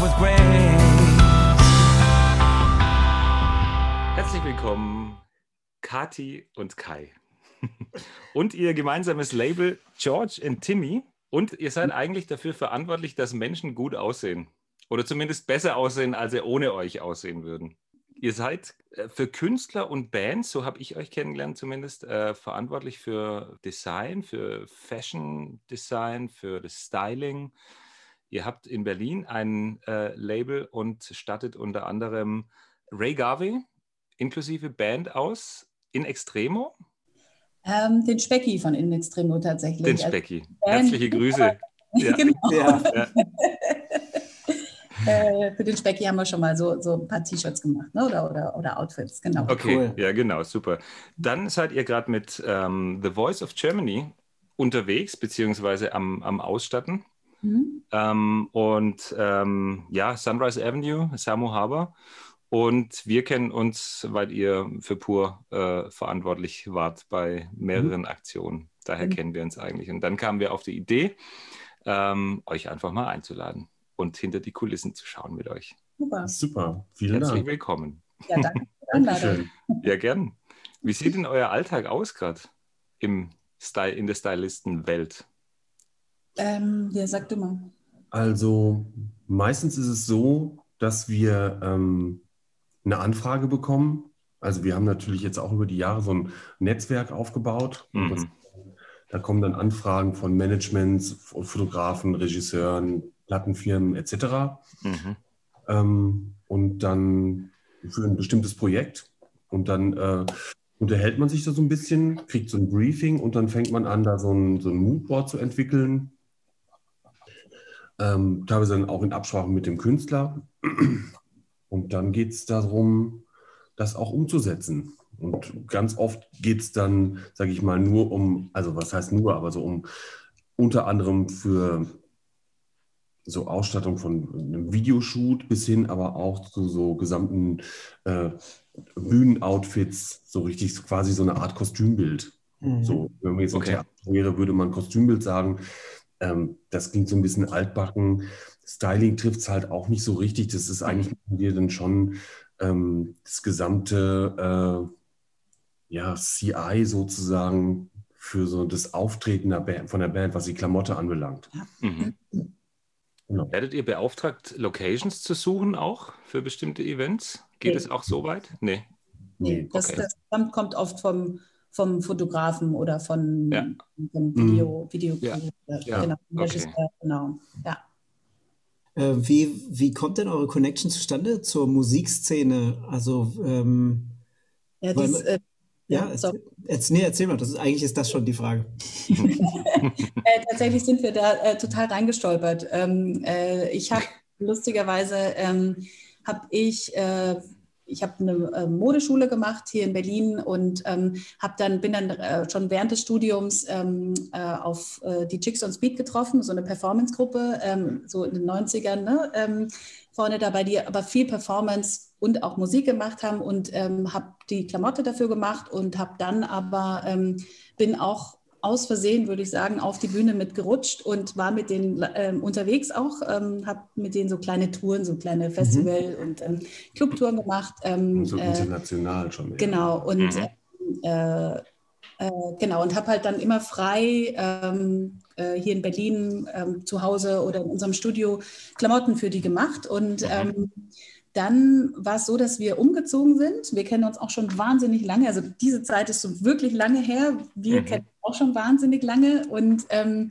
with grace. Herzlich willkommen, Kati und Kai. und ihr gemeinsames Label George and Timmy. Und ihr seid eigentlich dafür verantwortlich, dass Menschen gut aussehen. Oder zumindest besser aussehen, als sie ohne euch aussehen würden. Ihr seid äh, für Künstler und Bands, so habe ich euch kennengelernt zumindest, äh, verantwortlich für Design, für Fashion Design, für das Styling. Ihr habt in Berlin ein äh, Label und stattet unter anderem Ray Garvey inklusive Band aus in Extremo. Ähm, den Specki von In Extremo tatsächlich. Den also Specki. Herzliche Grüße. Ja. genau. Ja. Ja. Äh, für den Specki haben wir schon mal so, so ein paar T-Shirts gemacht ne? oder, oder, oder Outfits, genau. Okay, cool. ja, genau, super. Dann seid ihr gerade mit ähm, The Voice of Germany unterwegs, beziehungsweise am, am Ausstatten. Mhm. Ähm, und ähm, ja, Sunrise Avenue, Samu Harbor. Und wir kennen uns, weil ihr für Pur äh, verantwortlich wart bei mehreren mhm. Aktionen. Daher mhm. kennen wir uns eigentlich. Und dann kamen wir auf die Idee, ähm, euch einfach mal einzuladen und hinter die Kulissen zu schauen mit euch. Super. Super. Vielen Herzlich Dank. willkommen. Ja, danke. Dankeschön. Ja, gern. Wie sieht denn euer Alltag aus gerade in der Stylistenwelt? Ähm, ja, sag du mal. Also meistens ist es so, dass wir ähm, eine Anfrage bekommen. Also wir haben natürlich jetzt auch über die Jahre so ein Netzwerk aufgebaut. Mhm. Das, da kommen dann Anfragen von Managements, Fotografen, Regisseuren, Plattenfirmen etc. Mhm. Ähm, und dann für ein bestimmtes Projekt. Und dann äh, unterhält man sich da so ein bisschen, kriegt so ein Briefing und dann fängt man an, da so ein, so ein Moodboard zu entwickeln. Ähm, teilweise dann auch in Absprache mit dem Künstler. Und dann geht es darum, das auch umzusetzen. Und ganz oft geht es dann, sage ich mal, nur um, also was heißt nur, aber so um unter anderem für so Ausstattung von einem Videoshoot bis hin, aber auch zu so gesamten äh, Bühnenoutfits, so richtig quasi so eine Art Kostümbild. Mhm. So, wenn man jetzt okay. Theater wäre, würde man Kostümbild sagen. Ähm, das klingt so ein bisschen altbacken. Styling trifft es halt auch nicht so richtig. Das ist eigentlich dir dann schon ähm, das gesamte äh, ja, CI sozusagen für so das Auftreten der Band, von der Band, was die Klamotte anbelangt. Mhm. Genau. Werdet ihr beauftragt, Locations zu suchen auch für bestimmte Events? Geht es auch so weit? Nee. Nee, das, okay. das kommt oft vom, vom Fotografen oder von, ja. vom Video, mhm. Video ja. ja. Genau, okay. genau. Ja. Äh, wie, wie kommt denn eure Connection zustande zur Musikszene? Also ähm, ja, dies, weil, äh, ja, ja erzähl, nee, erzähl mal, das ist, eigentlich ist das schon die Frage. äh, tatsächlich sind wir da äh, total reingestolpert. Ähm, äh, ich habe lustigerweise, ähm, habe ich äh, ich habe eine äh, Modeschule gemacht hier in Berlin und ähm, habe dann bin dann äh, schon während des Studiums ähm, äh, auf äh, die Chicks on Speed getroffen, so eine Performance-Gruppe, ähm, so in den 90ern, ne? Ähm, vorne dabei, die aber viel Performance und auch Musik gemacht haben und ähm, habe die Klamotte dafür gemacht und habe dann aber ähm, bin auch aus Versehen, würde ich sagen, auf die Bühne mitgerutscht und war mit denen ähm, unterwegs auch, ähm, habe mit denen so kleine Touren, so kleine Festival- mhm. und ähm, Clubtouren gemacht. Ähm, so äh, international schon. Mehr. Genau, und mhm. äh, äh, genau, und habe halt dann immer frei ähm, äh, hier in Berlin ähm, zu Hause oder in unserem Studio Klamotten für die gemacht und mhm. Dann war es so, dass wir umgezogen sind. Wir kennen uns auch schon wahnsinnig lange. Also diese Zeit ist so wirklich lange her. Wir mhm. kennen uns auch schon wahnsinnig lange und ähm,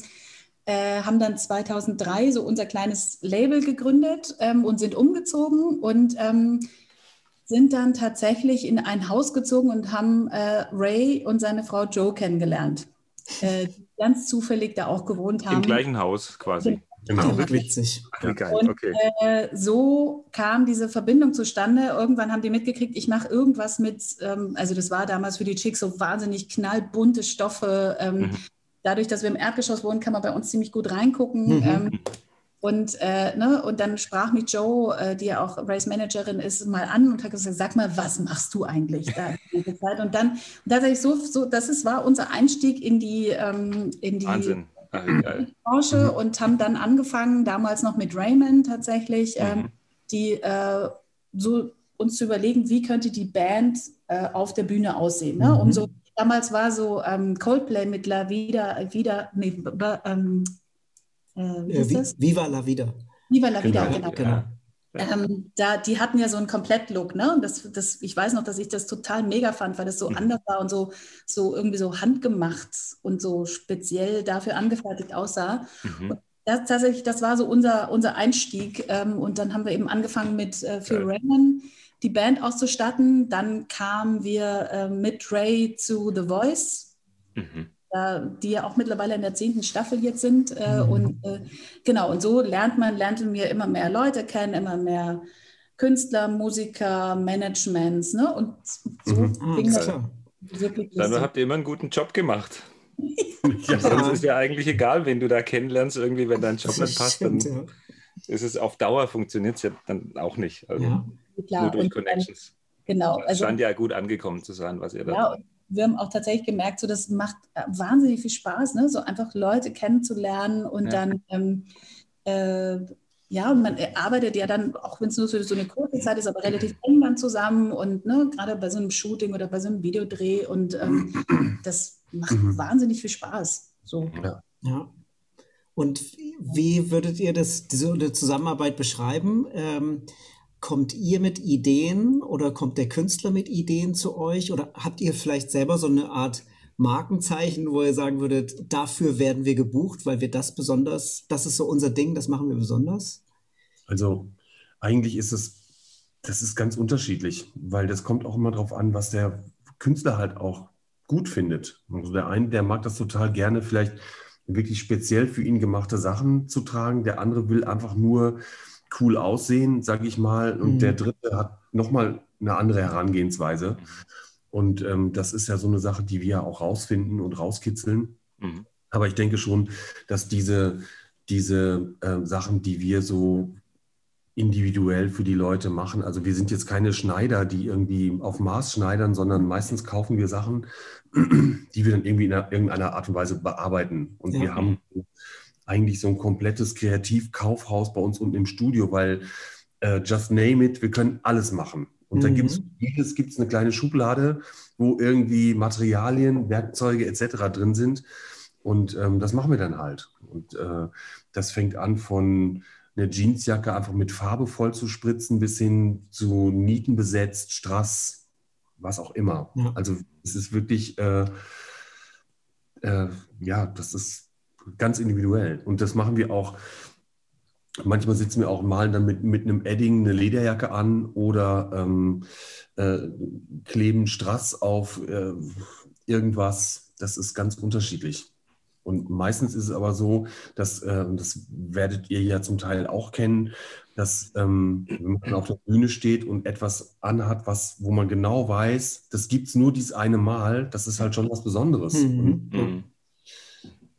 äh, haben dann 2003 so unser kleines Label gegründet ähm, und sind umgezogen und ähm, sind dann tatsächlich in ein Haus gezogen und haben äh, Ray und seine Frau Joe kennengelernt, äh, die ganz zufällig da auch gewohnt haben. Im gleichen Haus quasi. Genau, wirklich witzig. Ja. Und okay. äh, so kam diese Verbindung zustande. Irgendwann haben die mitgekriegt, ich mache irgendwas mit, ähm, also das war damals für die Chicks so wahnsinnig knallbunte Stoffe. Ähm, mhm. Dadurch, dass wir im Erdgeschoss wohnen, kann man bei uns ziemlich gut reingucken. Mhm. Ähm, und, äh, ne, und dann sprach mich Joe, äh, die ja auch Race Managerin ist, mal an und hat gesagt, sag mal, was machst du eigentlich da Und dann, und tatsächlich so, so, das ist, war unser Einstieg in die, ähm, in die Ah, geil. Branche und haben dann angefangen, damals noch mit Raymond tatsächlich, ähm, Mhm. die äh, so uns zu überlegen, wie könnte die Band äh, auf der Bühne aussehen. Ne? Um Mhm. so, damals war so ähm, Coldplay mit La Vida, wieder, nee, ähm, äh, wie Äh? Viva la Vida. Viva La Vida, Genau, genau. Genau. Ähm, da, die hatten ja so einen Komplettlook, ne? Und das, das, ich weiß noch, dass ich das total mega fand, weil das so Mhm. anders war und so, so irgendwie so handgemacht und so speziell dafür angefertigt aussah. Mhm. Das, tatsächlich, das war so unser, unser Einstieg. Ähm, und dann haben wir eben angefangen mit äh, Phil Geil. Raymond die Band auszustatten. Dann kamen wir äh, mit Ray zu The Voice, Mhm. Die ja auch mittlerweile in der zehnten Staffel jetzt sind. Äh, Mhm. Und äh, genau, und so lernt man, lernten wir immer mehr Leute kennen, immer mehr Künstler, Musiker, Managements. Ne? Und so Mhm. Ging alles das wirklich Dann habt ihr immer einen guten Job gemacht. Ja, Sonst ist ja eigentlich egal, wen du da kennenlernst, irgendwie, wenn dein Job nicht passt, dann ist es auf Dauer funktioniert es ja dann auch nicht. Also ja. Klar, nur durch und dann- Connections. Genau, Es also scheint ja gut angekommen zu sein, was ihr da. Ja, wir haben auch tatsächlich gemerkt, so das macht äh, wahnsinnig viel Spaß, ne? so einfach Leute kennenzulernen und Ja. dann, ähm, äh, ja, und man arbeitet ja dann, auch wenn es nur so, so eine kurze Zeit ist, aber relativ eng dann zusammen und ne, gerade bei so einem Shooting oder bei so einem Videodreh und ähm, das macht Mhm. wahnsinnig viel Spaß. So. Ja. Und wie würdet ihr das, diese Zusammenarbeit beschreiben? Ähm, kommt ihr mit Ideen oder kommt der Künstler mit Ideen zu euch? Oder habt ihr vielleicht selber so eine Art Markenzeichen, wo ihr sagen würdet, dafür werden wir gebucht, weil wir das besonders, das ist so unser Ding, das machen wir besonders? Also eigentlich ist es, das ist ganz unterschiedlich, weil das kommt auch immer darauf an, was der Künstler halt auch gut findet. Also der eine, der mag das total gerne, vielleicht wirklich speziell für ihn gemachte Sachen zu tragen. Der andere will einfach nur cool aussehen, sage ich mal. Und Mhm. der dritte hat nochmal eine andere Herangehensweise. Und ähm, das ist ja so eine Sache, die wir auch rausfinden und rauskitzeln. Mhm. Aber ich denke schon, dass diese, diese äh, Sachen, die wir so individuell für die Leute machen, also wir sind jetzt keine Schneider, die irgendwie auf Maß schneidern, sondern meistens kaufen wir Sachen, die wir dann irgendwie in einer, irgendeiner Art und Weise bearbeiten. Und Ja. wir haben eigentlich so ein komplettes Kreativkaufhaus bei uns unten im Studio, weil äh, just name it, wir können alles machen. Und dann Mhm. gibt es jedes gibt's eine kleine Schublade, wo irgendwie Materialien, Werkzeuge etc. drin sind. Und ähm, das machen wir dann halt. Und äh, das fängt an von einer Jeansjacke einfach mit Farbe voll zu spritzen, bis hin zu Nieten besetzt, Strass, was auch immer. Ja. Also es ist wirklich, äh, äh, ja, das ist ganz individuell. Und das machen wir auch. Manchmal sitzen wir auch malen dann mit, mit einem Edding eine Lederjacke an oder ähm, äh, kleben Strass auf äh, irgendwas. Das ist ganz unterschiedlich. Und meistens ist es aber so, dass, äh, und das werdet ihr ja zum Teil auch kennen, dass ähm, wenn man auf der Bühne steht und etwas anhat, was, wo man genau weiß, das gibt es nur dieses eine Mal, das ist halt schon was Besonderes. Mhm. Und, Mhm.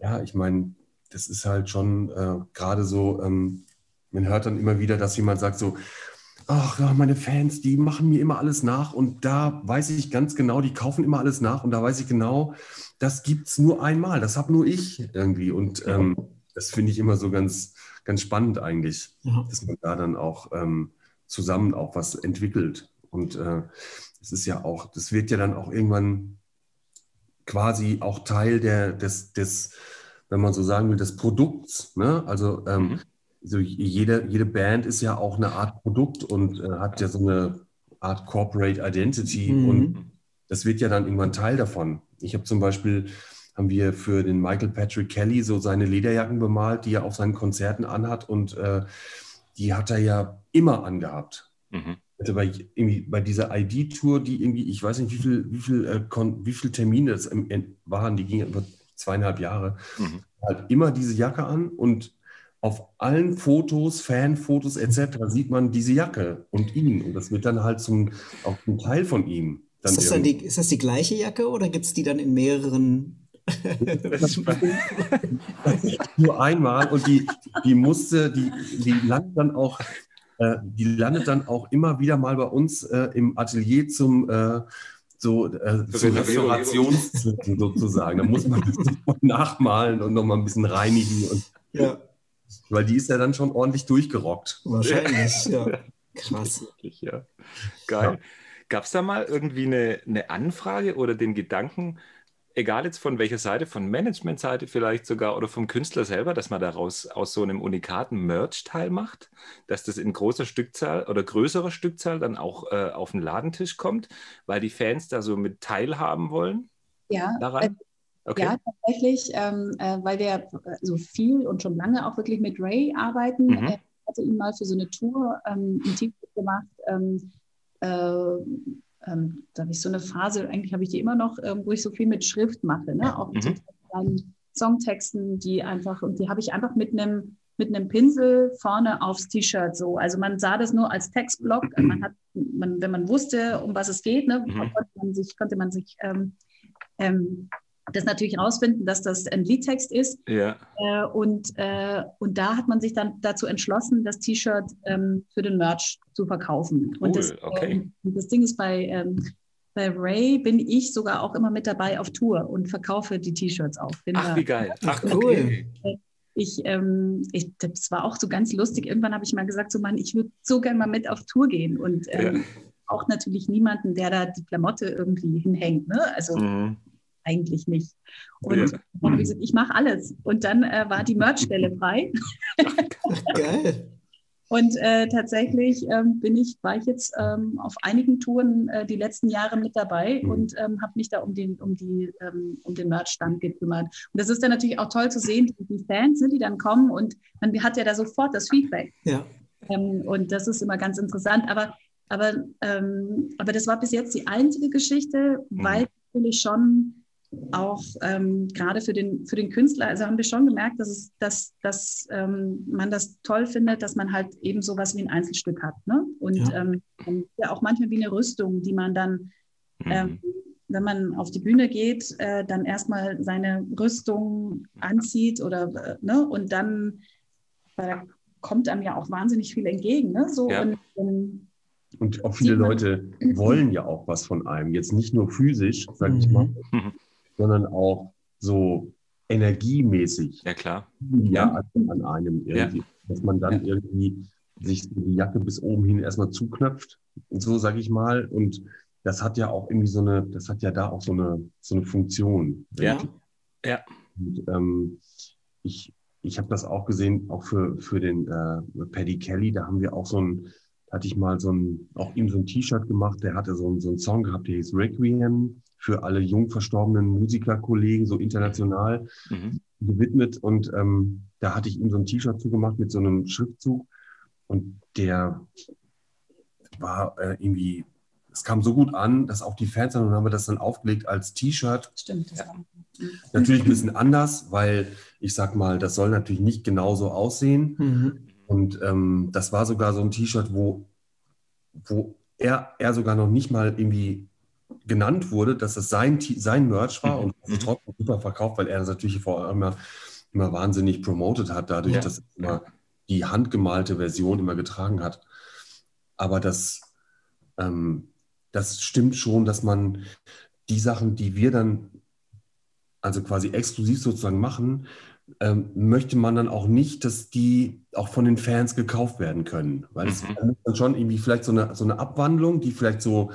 Ja, ich meine, das ist halt schon äh, gerade so, ähm, man hört dann immer wieder, dass jemand sagt so, ach ja, meine Fans, die machen mir immer alles nach und da weiß ich ganz genau, die kaufen immer alles nach und da weiß ich genau, das gibt es nur einmal, das habe nur ich irgendwie und ähm, das finde ich immer so ganz, ganz spannend eigentlich, Ja. dass man da dann auch ähm, zusammen auch was entwickelt und äh, es ist ja auch, das wird ja dann auch irgendwann quasi auch Teil der, des, des, wenn man so sagen will, des Produkts. Ne? Also ähm, Mhm. so jede, jede Band ist ja auch eine Art Produkt und äh, hat ja so eine Art Corporate Identity Mhm. und das wird ja dann irgendwann Teil davon. Ich habe zum Beispiel, haben wir für den Michael Patrick Kelly so seine Lederjacken bemalt, die er auf seinen Konzerten anhat und äh, die hat er ja immer angehabt. Mhm. Also bei, irgendwie bei dieser ID-Tour, die irgendwie, ich weiß nicht, wie viel, wie viel, äh, wie viel Termine in, waren, die gingen über zweieinhalb Jahre, Mhm. halt immer diese Jacke an und auf allen Fotos, Fanfotos etc. sieht man diese Jacke und ihn. Und das wird dann halt zum, auch ein Teil von ihm. Dann Ist das, dann die, ist das die gleiche Jacke oder gibt es die dann in mehreren? nur einmal und die, die musste, die, die landet dann auch, äh, die landet dann auch immer wieder mal bei uns äh, im Atelier zum, äh, so äh, zu Restaurationszwecken sozusagen. Da muss man das nachmalen und nochmal ein bisschen reinigen. Und, ja. Weil die ist ja dann schon ordentlich durchgerockt. Wahrscheinlich, ja. Krass. ja. Geil. Ja. Gab es da mal irgendwie eine, eine Anfrage oder den Gedanken, egal jetzt von welcher Seite, von Managementseite vielleicht sogar oder vom Künstler selber, dass man daraus aus so einem unikaten Merch-Teil macht, dass das in großer Stückzahl oder größerer Stückzahl dann auch äh, auf den Ladentisch kommt, weil die Fans da so mit teilhaben wollen? Ja, daran? Äh, okay. ja tatsächlich, ähm, äh, weil wir so viel und schon lange auch wirklich mit Ray arbeiten. Mhm. Er hatte ihn mal für so eine Tour ähm, ein Team gemacht. Ähm, äh, ähm, da habe ich so eine Phase, eigentlich habe ich die immer noch, ähm, wo ich so viel mit Schrift mache, ne? auch mit mhm. so Songtexten, die einfach, und die habe ich einfach mit einem mit einem Pinsel vorne aufs T-Shirt so. Also man sah das nur als Textblock. Man hat, man, wenn man wusste, um was es geht, ne, mhm. konnte man sich, konnte man sich ähm, ähm, das natürlich rausfinden, dass das ein Liedtext ist. Ja. Äh, und, äh, und da hat man sich dann dazu entschlossen, das T-Shirt ähm, für den Merch zu verkaufen. Cool, und das, okay. ähm, das Ding ist bei, ähm, bei Ray bin ich sogar auch immer mit dabei auf Tour und verkaufe die T-Shirts auch. Bin Ach, wie geil. Ach, cool. Ich, ähm, ich, das war auch so ganz lustig. Irgendwann habe ich mal gesagt, so Mann, ich würde so gerne mal mit auf Tour gehen. Und ähm, ja. auch natürlich niemanden, der da die Klamotte irgendwie hinhängt. Ne? Also mhm eigentlich nicht. Und ja. gesagt, ich mache alles. Und dann äh, war die Merchstelle frei. Geil. Und äh, tatsächlich ähm, bin ich, war ich jetzt ähm, auf einigen Touren äh, die letzten Jahre mit dabei mhm. und ähm, habe mich da um den, um die, ähm, um den Merch-Stand gekümmert. Und das ist dann natürlich auch toll zu sehen, die Fans, ne, die dann kommen und man hat ja da sofort das Feedback. Ja. Ähm, und das ist immer ganz interessant. Aber, aber, ähm, aber das war bis jetzt die einzige Geschichte, mhm. weil natürlich schon auch ähm, gerade für den, für den Künstler, also haben wir schon gemerkt, dass, es, dass, dass ähm, man das toll findet, dass man halt eben sowas wie ein Einzelstück hat. Ne? Und ja. Ähm, ja auch manchmal wie eine Rüstung, die man dann, mhm. ähm, wenn man auf die Bühne geht, äh, dann erstmal seine Rüstung anzieht oder äh, ne? und dann da kommt einem ja auch wahnsinnig viel entgegen. Ne? So ja. und, und, und auch viele Leute wollen ja auch was von einem. Jetzt nicht nur physisch, sage ich mal, mhm sondern auch so energiemäßig. Ja, klar. Ja, an, an einem irgendwie. Ja. Dass man dann ja. irgendwie sich die Jacke bis oben hin erstmal zuknöpft und so, sage ich mal. Und das hat ja auch irgendwie so eine, das hat ja da auch so eine, so eine Funktion. Ja. Ja. Und, ähm, ich ich habe das auch gesehen, auch für, für den äh, Paddy Kelly, da haben wir auch so ein, hatte ich mal so ein, auch ihm so ein T-Shirt gemacht, der hatte so, ein, so einen Song gehabt, der hieß Requiem für alle jung verstorbenen Musikerkollegen, so international mhm. gewidmet. Und ähm, da hatte ich ihm so ein T-Shirt zugemacht mit so einem Schriftzug. Und der war äh, irgendwie, es kam so gut an, dass auch die Fans dann, und haben wir das dann aufgelegt als T-Shirt. Stimmt, das ja. war. Natürlich ein bisschen anders, weil ich sag mal, das soll natürlich nicht genauso aussehen. Mhm. Und ähm, das war sogar so ein T-Shirt, wo, wo er, er sogar noch nicht mal irgendwie genannt wurde, dass es sein, sein Merch war und mhm. trotzdem super verkauft, weil er das natürlich vor allem immer, immer wahnsinnig promoted hat, dadurch, ja. dass er immer die handgemalte Version immer getragen hat. Aber das, ähm, das stimmt schon, dass man die Sachen, die wir dann also quasi exklusiv sozusagen machen, ähm, möchte man dann auch nicht, dass die auch von den Fans gekauft werden können. Weil es mhm. ist dann schon irgendwie vielleicht so eine, so eine Abwandlung, die vielleicht so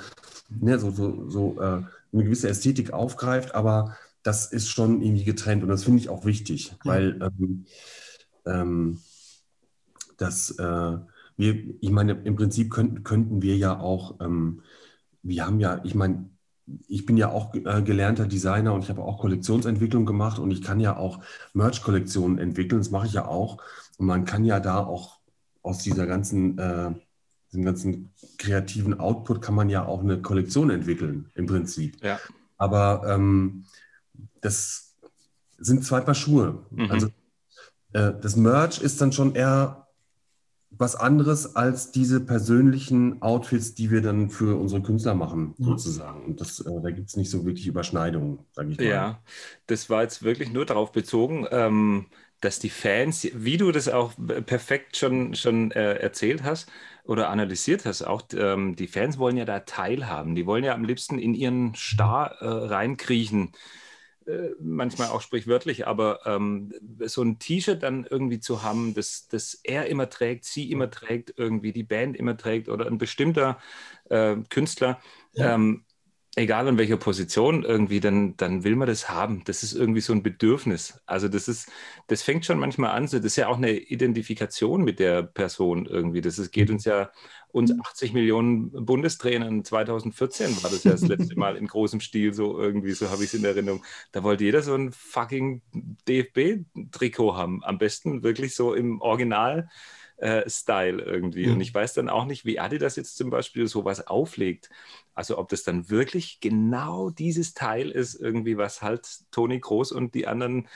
ne, so, so, so äh, eine gewisse Ästhetik aufgreift, aber das ist schon irgendwie getrennt und das finde ich auch wichtig, ja. weil ähm, ähm, das, äh, wir, ich meine, im Prinzip könnten, könnten wir ja auch, ähm, wir haben ja, ich meine, ich bin ja auch äh, gelernter Designer und ich habe auch Kollektionsentwicklung gemacht und ich kann ja auch Merch-Kollektionen entwickeln, das mache ich ja auch. Und man kann ja da auch aus dieser ganzen äh, diesem ganzen kreativen Output kann man ja auch eine Kollektion entwickeln, im Prinzip. Ja. Aber ähm, das sind zwei Paar Schuhe. Mhm. Also äh, das Merch ist dann schon eher was anderes als diese persönlichen Outfits, die wir dann für unsere Künstler machen, mhm. sozusagen. Und das, äh, da gibt es nicht so wirklich Überschneidungen, sage ich mal. Ja, das war jetzt wirklich nur darauf bezogen. Ähm, dass die Fans, wie du das auch perfekt schon, schon äh, erzählt hast oder analysiert hast, auch ähm, die Fans wollen ja da teilhaben. Die wollen ja am liebsten in ihren Star äh, reinkriechen. Äh, manchmal auch sprichwörtlich, aber ähm, so ein T-Shirt dann irgendwie zu haben, das, das er immer trägt, sie immer trägt, irgendwie die Band immer trägt oder ein bestimmter äh, Künstler, ja. ähm, egal in welcher Position irgendwie, dann, dann will man das haben. Das ist irgendwie so ein Bedürfnis. Also das ist, das fängt schon manchmal an, so, das ist ja auch eine Identifikation mit der Person irgendwie. Das ist, geht uns ja, uns 80 Millionen Bundestrainern 2014 war das ja das letzte Mal in großem Stil so irgendwie, so habe ich es in Erinnerung. Da wollte jeder so ein fucking DFB-Trikot haben. Am besten wirklich so im Original äh, Style irgendwie. Mhm. Und ich weiß dann auch nicht, wie Adidas jetzt zum Beispiel sowas auflegt. Also ob das dann wirklich genau dieses Teil ist, irgendwie, was halt Toni Groß und die anderen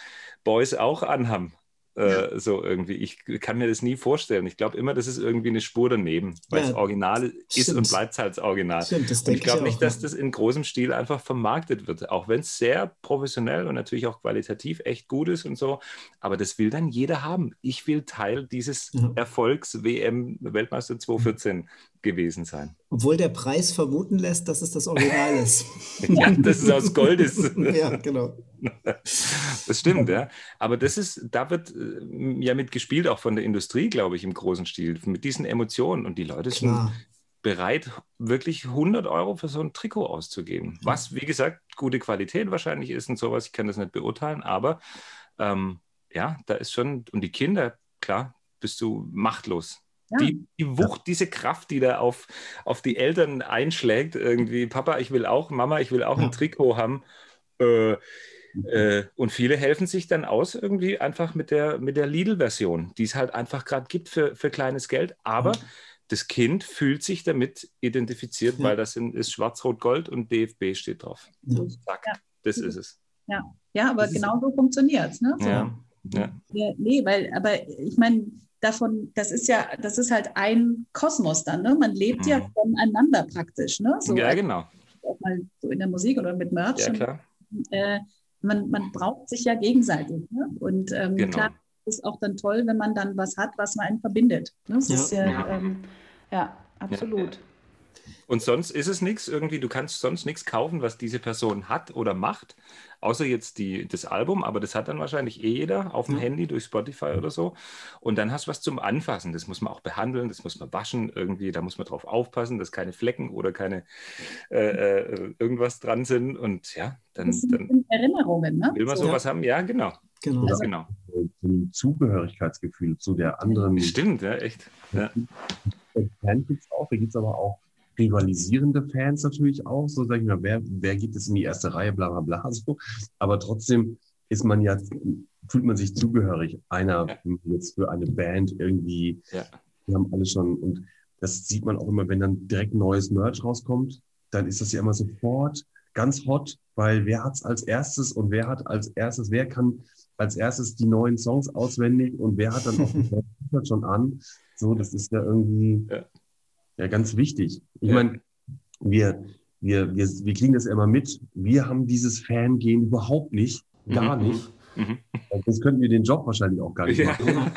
Boys auch anhaben. Äh, ja. so irgendwie. Ich kann mir das nie vorstellen. Ich glaube immer, das ist irgendwie eine Spur daneben, weil ja, das Original ist stimmt. und bleibt halt das Original. Stimmt, das und ich glaube nicht, dass das in großem Stil einfach vermarktet wird, auch wenn es sehr professionell und natürlich auch qualitativ echt gut ist und so. Aber das will dann jeder haben. Ich will Teil dieses ja. Erfolgs WM Weltmeister 2014 gewesen sein. Obwohl der Preis vermuten lässt, dass es das Original ist. ja, dass es aus Gold ist. ja, genau. Das stimmt, ja. Aber das ist, da wird äh, ja mit gespielt, auch von der Industrie, glaube ich, im großen Stil, mit diesen Emotionen. Und die Leute Klar. sind bereit, wirklich 100 Euro für so ein Trikot auszugeben. Was, wie gesagt, gute Qualität wahrscheinlich ist und sowas. Ich kann das nicht beurteilen, aber ähm, ja, da ist schon, und die Kinder, klar, bist du machtlos. Ja. Die, die, Wucht, diese Kraft, die da auf, auf die Eltern einschlägt, irgendwie, Papa, ich will auch, Mama, ich will auch ja. ein Trikot haben. Äh, äh, und viele helfen sich dann aus irgendwie einfach mit der, mit der Lidl-Version, die es halt einfach gerade gibt für, für kleines Geld. Aber ja. das Kind fühlt sich damit identifiziert, weil das in, ist Schwarz-Rot-Gold und DFB steht drauf. Zack, das ist es. Ja, ja aber genau so funktioniert es. Ne? So. Ja. Ja. Nee, weil, aber ich meine, davon, das ist ja, das ist halt ein Kosmos dann, ne? Man lebt mhm. ja voneinander praktisch, ne? So ja, genau. Auch mal so in der Musik oder mit Merch. Ja, klar. Und, äh, man, man braucht sich ja gegenseitig. Ne? Und ähm, genau. klar, ist auch dann toll, wenn man dann was hat, was man einen verbindet. Ne? Das ja. ist ja, ja. Ähm, ja absolut. Ja. Und sonst ist es nichts irgendwie, du kannst sonst nichts kaufen, was diese Person hat oder macht, außer jetzt die, das Album, aber das hat dann wahrscheinlich eh jeder auf dem ja. Handy durch Spotify oder so. Und dann hast du was zum Anfassen. Das muss man auch behandeln, das muss man waschen irgendwie, da muss man drauf aufpassen, dass keine Flecken oder keine äh, äh, irgendwas dran sind. Und ja, dann, das sind dann Erinnerungen, ne? Will man so. sowas haben? Ja, genau. Genau. Also, genau. Ein Zugehörigkeitsgefühl zu der anderen. Stimmt, ja, echt. Ja. Fan gibt es auch, da gibt es aber auch rivalisierende Fans natürlich auch, so sag ich mal, wer, wer geht es in die erste Reihe, bla bla bla. So. Aber trotzdem ist man ja, fühlt man sich zugehörig, einer ja. jetzt für eine Band irgendwie. Ja. Wir haben alle schon, und das sieht man auch immer, wenn dann direkt neues Merch rauskommt, dann ist das ja immer sofort ganz hot, weil wer hat es als erstes und wer hat als erstes, wer kann als erstes die neuen Songs auswendig und wer hat dann auch schon an. So, das ist ja irgendwie. Ja ja ganz wichtig. Ich ja. meine, wir, wir, wir, wir kriegen das ja immer mit. Wir haben dieses Fangehen überhaupt nicht, gar mhm. nicht. Mhm. Sonst könnten wir den Job wahrscheinlich auch gar nicht machen.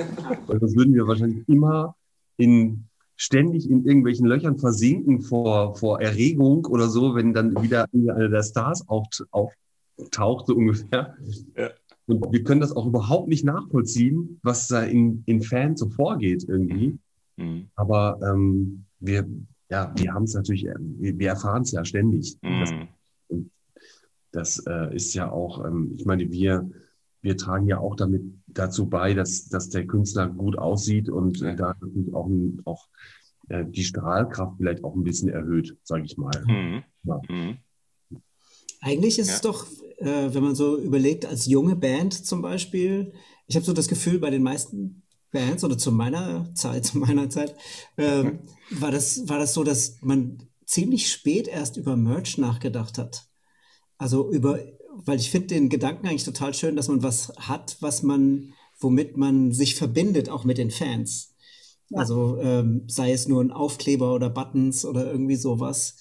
Weil sonst würden wir wahrscheinlich immer in ständig in irgendwelchen Löchern versinken vor, vor Erregung oder so, wenn dann wieder einer der Stars auftaucht, so ungefähr. Ja. Und wir können das auch überhaupt nicht nachvollziehen, was da in, in Fans so vorgeht irgendwie. Mhm. Aber ähm, wir, ja, wir haben es natürlich, wir, wir erfahren es ja ständig. Mhm. Das, das äh, ist ja auch, ähm, ich meine, wir, wir tragen ja auch damit dazu bei, dass, dass der Künstler gut aussieht und äh, da natürlich auch, auch äh, die Strahlkraft vielleicht auch ein bisschen erhöht, sage ich mal. Mhm. Ja. Mhm. Eigentlich ist ja. es doch, äh, wenn man so überlegt, als junge Band zum Beispiel, ich habe so das Gefühl, bei den meisten Bands oder zu meiner Zeit, zu meiner Zeit, ähm, war, das, war das so, dass man ziemlich spät erst über Merch nachgedacht hat. Also über, weil ich finde den Gedanken eigentlich total schön, dass man was hat, was man, womit man sich verbindet, auch mit den Fans. Ja. Also ähm, sei es nur ein Aufkleber oder Buttons oder irgendwie sowas.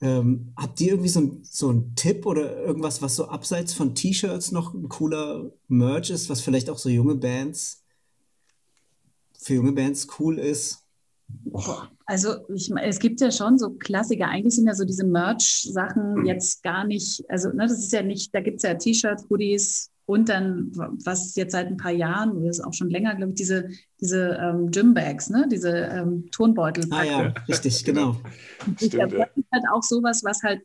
Ähm, habt ihr irgendwie so, ein, so einen Tipp oder irgendwas, was so abseits von T-Shirts noch ein cooler Merch ist, was vielleicht auch so junge Bands, für junge Bands cool ist? Also ich, es gibt ja schon so Klassiker. Eigentlich sind ja so diese Merch-Sachen jetzt gar nicht, also ne, das ist ja nicht, da gibt es ja T-Shirts, Hoodies und dann, was jetzt seit ein paar Jahren, oder ist auch schon länger, glaube ich, diese, diese ähm, Gymbags, ne? diese ähm, Turnbeutel. Ah ja, richtig, genau. ich glaube, das ist halt auch sowas, was halt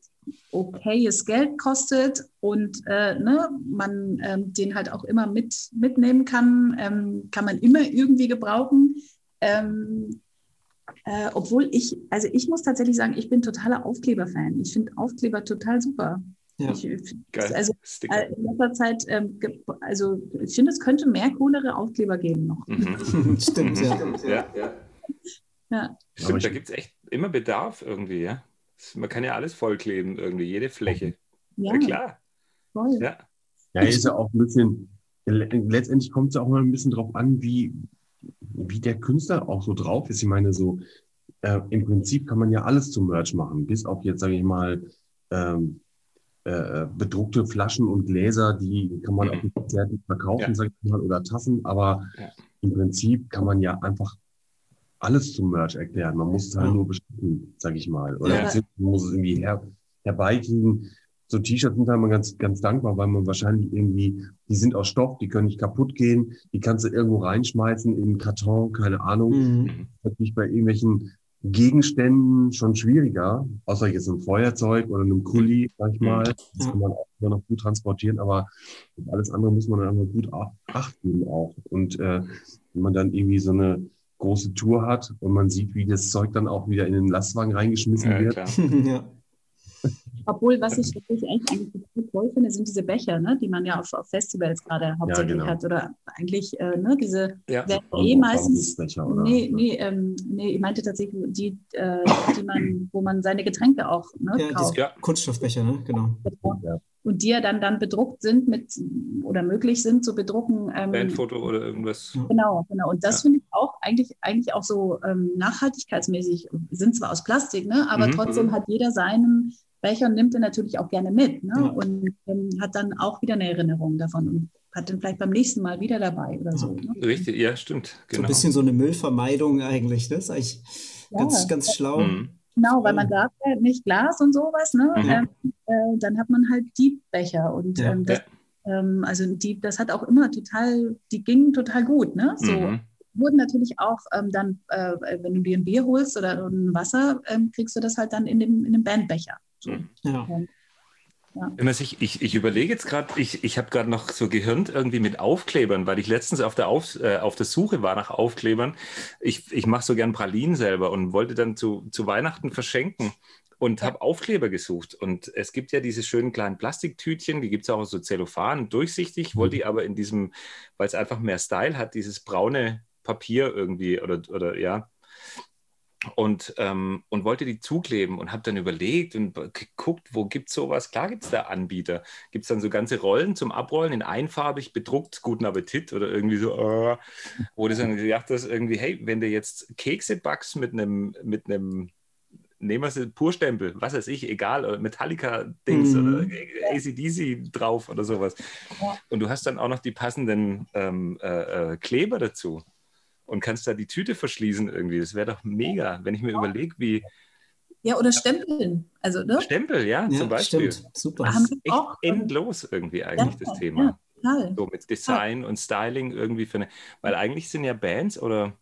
okayes Geld kostet und äh, ne, man ähm, den halt auch immer mit, mitnehmen kann, ähm, kann man immer irgendwie gebrauchen. Ähm, äh, obwohl ich, also ich muss tatsächlich sagen, ich bin totaler Aufkleber-Fan. Ich finde Aufkleber total super. Ja. Ich, Geil. Also äh, in letzter Zeit, ähm, also ich finde, es könnte mehr coolere Aufkleber geben noch. Mhm. Stimmt, ja. ja, ja. ja. Stimmt, da gibt es echt immer Bedarf irgendwie, ja. Man kann ja alles vollkleben, irgendwie, jede Fläche. Ja, ja klar. Voll. Ja. ja, ist ja auch ein bisschen, letztendlich kommt es auch mal ein bisschen drauf an, wie, wie der Künstler auch so drauf ist. Ich meine, so äh, im Prinzip kann man ja alles zum Merch machen, bis auf jetzt, sage ich mal, ähm, äh, bedruckte Flaschen und Gläser, die kann man mhm. auf dem Konzert verkaufen, ja. sag ich mal, oder Tassen, aber ja. im Prinzip kann man ja einfach alles zum Merch erklären. Man muss es halt nur bestimmen, sage ich mal. Oder ja. man muss es irgendwie her, herbeikriegen so T-Shirts sind halt mal ganz, ganz dankbar, weil man wahrscheinlich irgendwie, die sind aus Stoff, die können nicht kaputt gehen, die kannst du irgendwo reinschmeißen in einen Karton, keine Ahnung. Mhm. Natürlich bei irgendwelchen Gegenständen schon schwieriger, außer jetzt ein Feuerzeug oder einem Kuli, sag ich mal. Das kann man auch immer noch gut transportieren, aber alles andere muss man dann immer gut Acht geben auch. Und äh, wenn man dann irgendwie so eine große Tour hat und man sieht, wie das Zeug dann auch wieder in den Lastwagen reingeschmissen ja, wird. ja. Obwohl, was ich wirklich eigentlich toll finde, sind diese Becher, ne, die man ja auf, auf Festivals gerade hauptsächlich ja, genau. hat. Oder eigentlich eh ne, diese ja. eh meistens. Nee, nee, ähm, nee, ich meinte tatsächlich die, äh, die man, wo man seine Getränke auch ne, ja, kauft. Ja, Kunststoffbecher, ne? genau. Ja. Und die ja dann, dann bedruckt sind mit oder möglich sind zu bedrucken. Ähm, Bandfoto oder irgendwas. Genau, genau. Und das finde ich auch eigentlich, eigentlich auch so ähm, nachhaltigkeitsmäßig, sind zwar aus Plastik, ne, aber mhm. trotzdem mhm. hat jeder seinen Becher nimmt er natürlich auch gerne mit ne? Ja. und ähm, hat dann auch wieder eine Erinnerung davon und hat dann vielleicht beim nächsten Mal wieder dabei oder so. Ne? Richtig, ja, stimmt. Genau. So ein genau. bisschen so eine Müllvermeidung eigentlich, ne? das ist eigentlich ja, ganz, ganz schlau. Mhm. Genau, weil man darf ja nicht Glas und sowas, ne? Mhm. Ähm, äh, dann hat man halt die Becher und ja. ähm, das, ähm, also die, das hat auch immer total, die gingen total gut, ne? So. Mhm wurden natürlich auch ähm, dann, äh, wenn du dir ein Bier holst oder ein Wasser, ähm, kriegst du das halt dann in dem, in dem Bandbecher. So. Mhm. Ja. Ja. Ich, ich, ich überlege jetzt gerade, ich, ich habe gerade noch so gehirnt irgendwie mit Aufklebern, weil ich letztens auf der, auf, äh, auf der Suche war nach Aufklebern. Ich, ich mache so gern Pralinen selber und wollte dann zu, zu Weihnachten verschenken und habe Aufkleber gesucht. Und es gibt ja diese schönen kleinen Plastiktütchen, die gibt es auch so Zellophan, durchsichtig, wollte ich aber in diesem, weil es einfach mehr Style hat, dieses braune Papier irgendwie oder, oder ja, und, ähm, und wollte die zukleben und habe dann überlegt und geguckt, wo gibt es sowas? Klar gibt es da Anbieter. Gibt es dann so ganze Rollen zum Abrollen in einfarbig bedruckt, guten Appetit oder irgendwie so, äh, wo du dann gedacht hast, irgendwie, hey, wenn du jetzt Kekse backst mit einem, mit einem, nehmen wir es Purstempel, was weiß ich, egal, Metallica-Dings mhm. oder ACDC drauf oder sowas. Und du hast dann auch noch die passenden ähm, äh, äh, Kleber dazu und kannst da die Tüte verschließen irgendwie. Das wäre doch mega, wenn ich mir überlege, wie. Ja, oder Stempeln. Also, ne? Stempel, ja, ja zum Beispiel. Stimmt. Super. Das ist echt auch, endlos irgendwie eigentlich ja, das Thema. Ja, so mit Design und Styling irgendwie für eine. Weil eigentlich sind ja Bands oder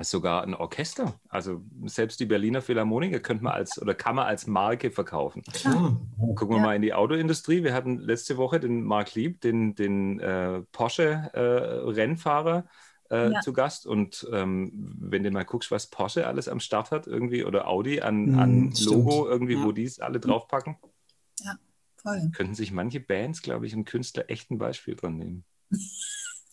sogar ein Orchester. Also selbst die Berliner Philharmoniker könnte man als oder kann man als Marke verkaufen. Klar. Gucken wir ja. mal in die Autoindustrie. Wir hatten letzte Woche den Mark Lieb, den, den äh, Porsche-Rennfahrer. Äh, äh, ja. zu Gast. Und ähm, wenn du mal guckst, was Porsche alles am Start hat, irgendwie, oder Audi an, mm, an Logo, irgendwie, ja. wo die es alle draufpacken. Ja, voll. Könnten sich manche Bands, glaube ich, und Künstler echt ein Beispiel dran nehmen.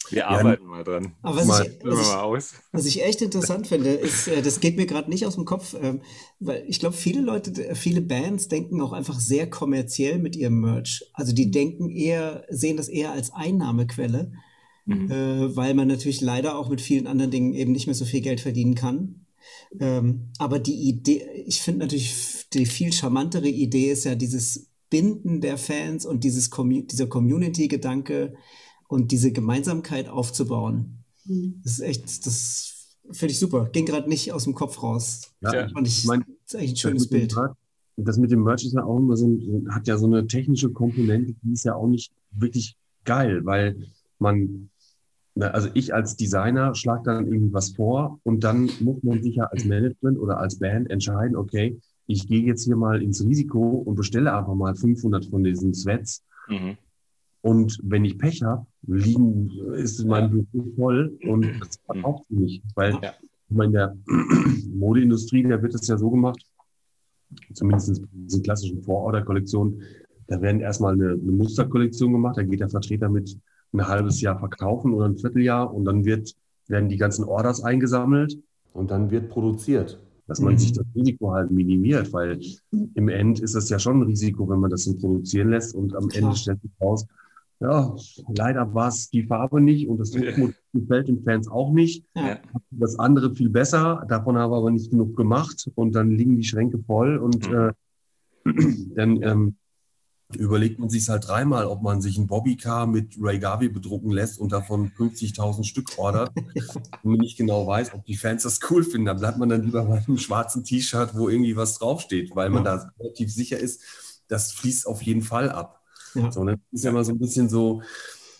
Wir ja, arbeiten mal dran. Aber was, mal, ich, was, ich, was, ich, echt interessant finde, ist, äh, das geht mir gerade nicht aus dem Kopf, ähm, weil ich glaube, viele Leute, viele Bands denken auch einfach sehr kommerziell mit ihrem Merch. Also die denken eher, sehen das eher als Einnahmequelle mhm. äh, weil man natürlich leider auch mit vielen anderen Dingen eben nicht mehr so viel Geld verdienen kann. Ähm, aber die Idee, ich finde natürlich die viel charmantere Idee ist ja dieses Binden der Fans und dieses Commu dieser Community-Gedanke und diese Gemeinsamkeit aufzubauen. Mhm. Das ist echt, das finde ich super. Ging gerade nicht aus dem Kopf raus. Ja, und ich, mein, das ist eigentlich ein schönes Bild. das mit dem Merch ist ja auch immer so, hat ja so eine technische Komponente, die ist ja auch nicht wirklich geil, weil man also ich als Designer schlage dann irgendwie was vor und dann muss man sich ja als Management oder als Band entscheiden, okay, ich gehe jetzt hier mal ins Risiko und bestelle einfach mal 500 von diesen Sweats. Mhm. Und wenn ich Pech habe, liegen, ist mein Büro voll und das verkauft sie nicht. Weil ja. ich meine, in der Modeindustrie, da wird es ja so gemacht, zumindest in diesen klassischen Vororder-Kollektionen, da werden erstmal eine, eine Musterkollektion gemacht, da geht der Vertreter mit ein halbes Jahr verkaufen oder ein Vierteljahr und dann wird, werden die ganzen Orders eingesammelt und dann wird produziert. Dass man mhm. sich das Risiko halt minimiert, weil im End ist es ja schon ein Risiko, wenn man das so produzieren lässt und am. Ende stellt sich raus, ja, leider war es die Farbe nicht und das Druckmotiv gefällt den Fans auch nicht. Ja. Das andere viel besser, davon haben wir aber nicht genug gemacht und dann liegen die Schränke voll und mhm. äh, dann ähm, überlegt man sich halt dreimal, ob man sich ein Bobbycar mit Ray Garvey bedrucken lässt und davon 50.000 Stück ordert und man nicht genau weiß, ob die Fans das cool finden. Da bleibt man dann lieber bei einem schwarzen T-Shirt, wo irgendwie was draufsteht, weil man ja. da relativ sicher ist, das fließt auf jeden Fall ab. Ja. So, das ist ja immer so ein bisschen so,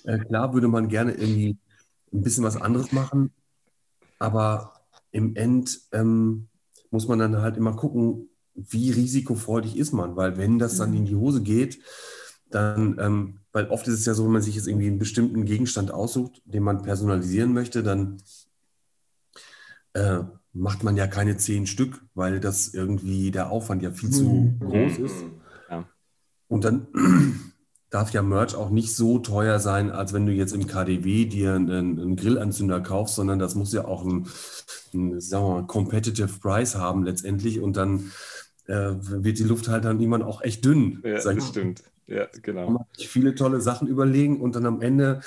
äh, klar würde man gerne irgendwie ein bisschen was anderes machen, aber im End ähm, muss man dann halt immer gucken, wie risikofreudig ist man? Weil wenn das dann in mhm. die Hose geht, dann, ähm, weil oft ist es ja so, wenn man sich jetzt irgendwie einen bestimmten Gegenstand aussucht, den man personalisieren möchte, dann äh, macht man ja keine zehn Stück, weil das irgendwie der Aufwand ja viel zu mhm. groß ist. Ja. Und dann darf ja Merch auch nicht so teuer sein, als wenn du jetzt im KDW dir einen, einen Grillanzünder kaufst, sondern das muss ja auch ein, ein sagen wir mal, competitive Price haben letztendlich und dann wird die Luft halt dann irgendwann auch echt dünn. Ja, das stimmt. Ja, genau. Man sich viele tolle Sachen überlegen und dann am Ende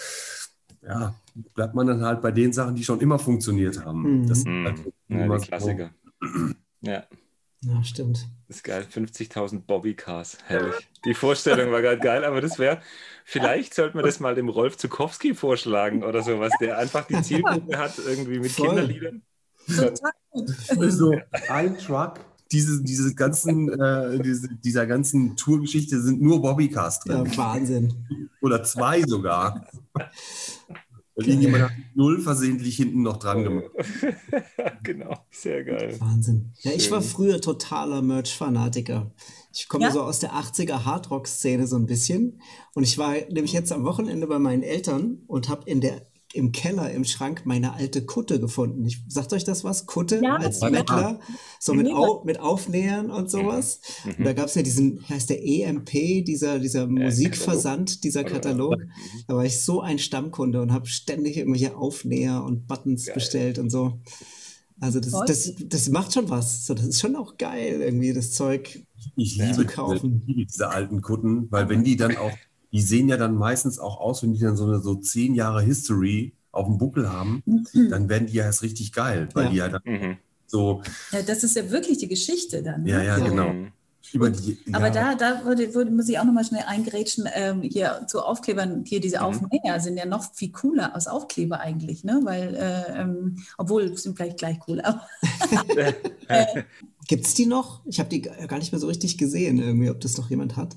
ja, bleibt man dann halt bei den Sachen, die schon immer funktioniert haben. Mhm. Das mhm. halt ja, die Klassiker. So. Ja. Ja, stimmt. Das ist geil. 50.000 Bobbycars. Herrlich. Die Vorstellung war gerade geil, aber das wäre, vielleicht sollte man das mal dem Rolf Zukowski vorschlagen oder sowas, der einfach die Zielgruppe hat, irgendwie mit Voll. Kinderliedern. Total gut. So ein Truck diese, diese ganzen, äh, diese, dieser ganzen Tourgeschichte sind nur Bobbycars drin. Ja, Wahnsinn. Oder zwei sogar. Da liegen jemand null versehentlich hinten noch dran gemacht. genau, sehr geil. Wahnsinn. Ja, ich war früher totaler Merch-Fanatiker. Ich komme ja? so aus der 80er Hardrock-Szene so ein bisschen. Und ich war nämlich jetzt am Wochenende bei meinen Eltern und habe in der im Keller im Schrank meine alte Kutte gefunden. Ich, sagt euch das was? Kutte ja, als Mettler, so mit, Au, mit Aufnähern und sowas. Mhm. Und da gab es ja diesen, heißt der EMP, dieser, dieser Musikversand, dieser Katalog. Da war ich so ein Stammkunde und habe ständig irgendwelche Aufnäher und Buttons geil. bestellt und so. Also das, das, das macht schon was. So, das ist schon auch geil, irgendwie das Zeug ich liebe, zu kaufen. Ich liebe diese alten Kutten, weil wenn die dann auch die sehen ja dann meistens auch aus, wenn die dann so eine so zehn Jahre History auf dem Buckel haben, mhm. dann werden die ja erst richtig geil, weil ja. die ja dann mhm. so. Ja, das ist ja wirklich die Geschichte dann. Ne? Ja, ja, genau. Mhm. Die, aber ja. da, da würde, würde, muss ich auch nochmal schnell eingrätschen, ähm, hier zu Aufklebern, hier diese mhm. Aufnäher sind ja noch viel cooler als Aufkleber eigentlich, ne? Weil, äh, ähm, obwohl, sind vielleicht gleich cool, äh, Gibt es die noch? Ich habe die gar nicht mehr so richtig gesehen, irgendwie, ob das noch jemand hat.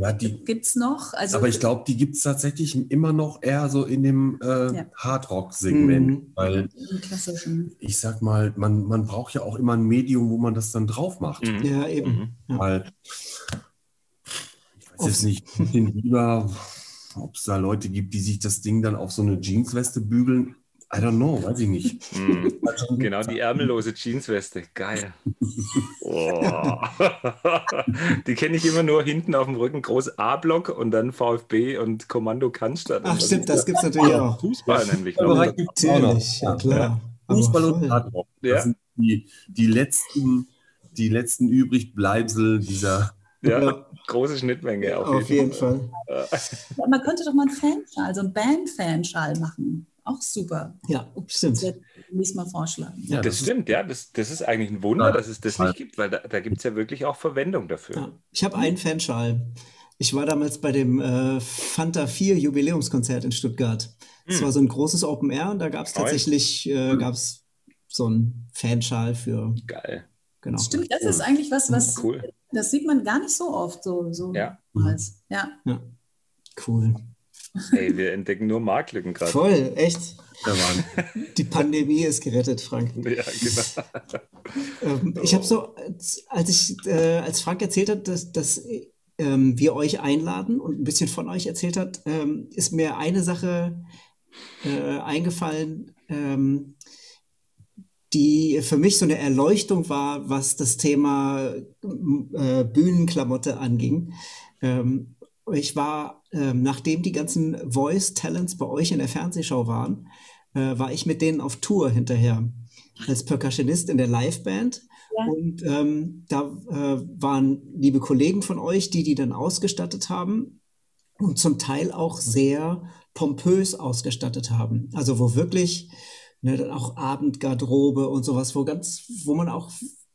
Ja, die gibt es noch. Also, aber ich glaube, die gibt es tatsächlich immer noch eher so in dem äh, ja. Hardrock-Segment. Mhm. Weil ich sag mal, man, man braucht ja auch immer ein Medium, wo man das dann drauf macht. Mhm. Ja, eben. Mhm. Weil ich weiß jetzt nicht, lieber, ob es da Leute gibt, die sich das Ding dann auf so eine Jeansweste bügeln. I don't know, weiß ich nicht. Mm, genau, die ärmellose Jeansweste. Geil. Oh. die kenne ich immer nur hinten auf dem Rücken, groß A-Block und dann VfB und Kommando Cannstatt. Ach stimmt, das gibt es natürlich auch. Fußball nämlich. Natürlich, ja klar. Fußball und Hardrock. Ja. Das sind die, die, letzten, die letzten Übrigbleibsel dieser ja, große Schnittmenge auf, auf jeden, jeden Fall. Fall. Man könnte doch mal einen Fanschal, also einen Band-Fanschal machen. Auch super. Ja, stimmt. nächstes Mal vorschlagen. Ja, das, das stimmt, ja. Das, das ist eigentlich ein Wunder, dass es das nicht gibt, weil da, da gibt es ja wirklich auch Verwendung dafür. Ja. Ich habe einen Fanschal. Ich war damals bei dem äh, Fanta 4 Jubiläumskonzert in Stuttgart. Es hm. war so ein großes Open Air und da gab es tatsächlich äh, gab's so einen Fanschal für. Geil. Genau. Stimmt, das ist eigentlich was, was cool. das sieht man gar nicht so oft. So, so ja. ja. ja. Cool. Hey, wir entdecken nur Marktlücken gerade. Voll, echt. Die Pandemie ist gerettet, Frank. Ja, genau. Ähm, ich habe so, als ich, äh, als Frank erzählt hat, dass, dass ähm, wir euch einladen und ein bisschen von euch erzählt hat, ähm, ist mir eine Sache äh, eingefallen, ähm, die für mich so eine Erleuchtung war, was das Thema äh, Bühnenklamotte anging. Ähm, ich war, ähm, nachdem die ganzen Voice Talents bei euch in der Fernsehshow waren, äh, war ich mit denen auf Tour hinterher als Percussionist in der Liveband. Ja. Und ähm, da äh, waren liebe Kollegen von euch, die die dann ausgestattet haben und zum Teil auch sehr pompös ausgestattet haben. Also wo wirklich ne, dann auch Abendgarderobe und sowas, wo ganz, wo man auch,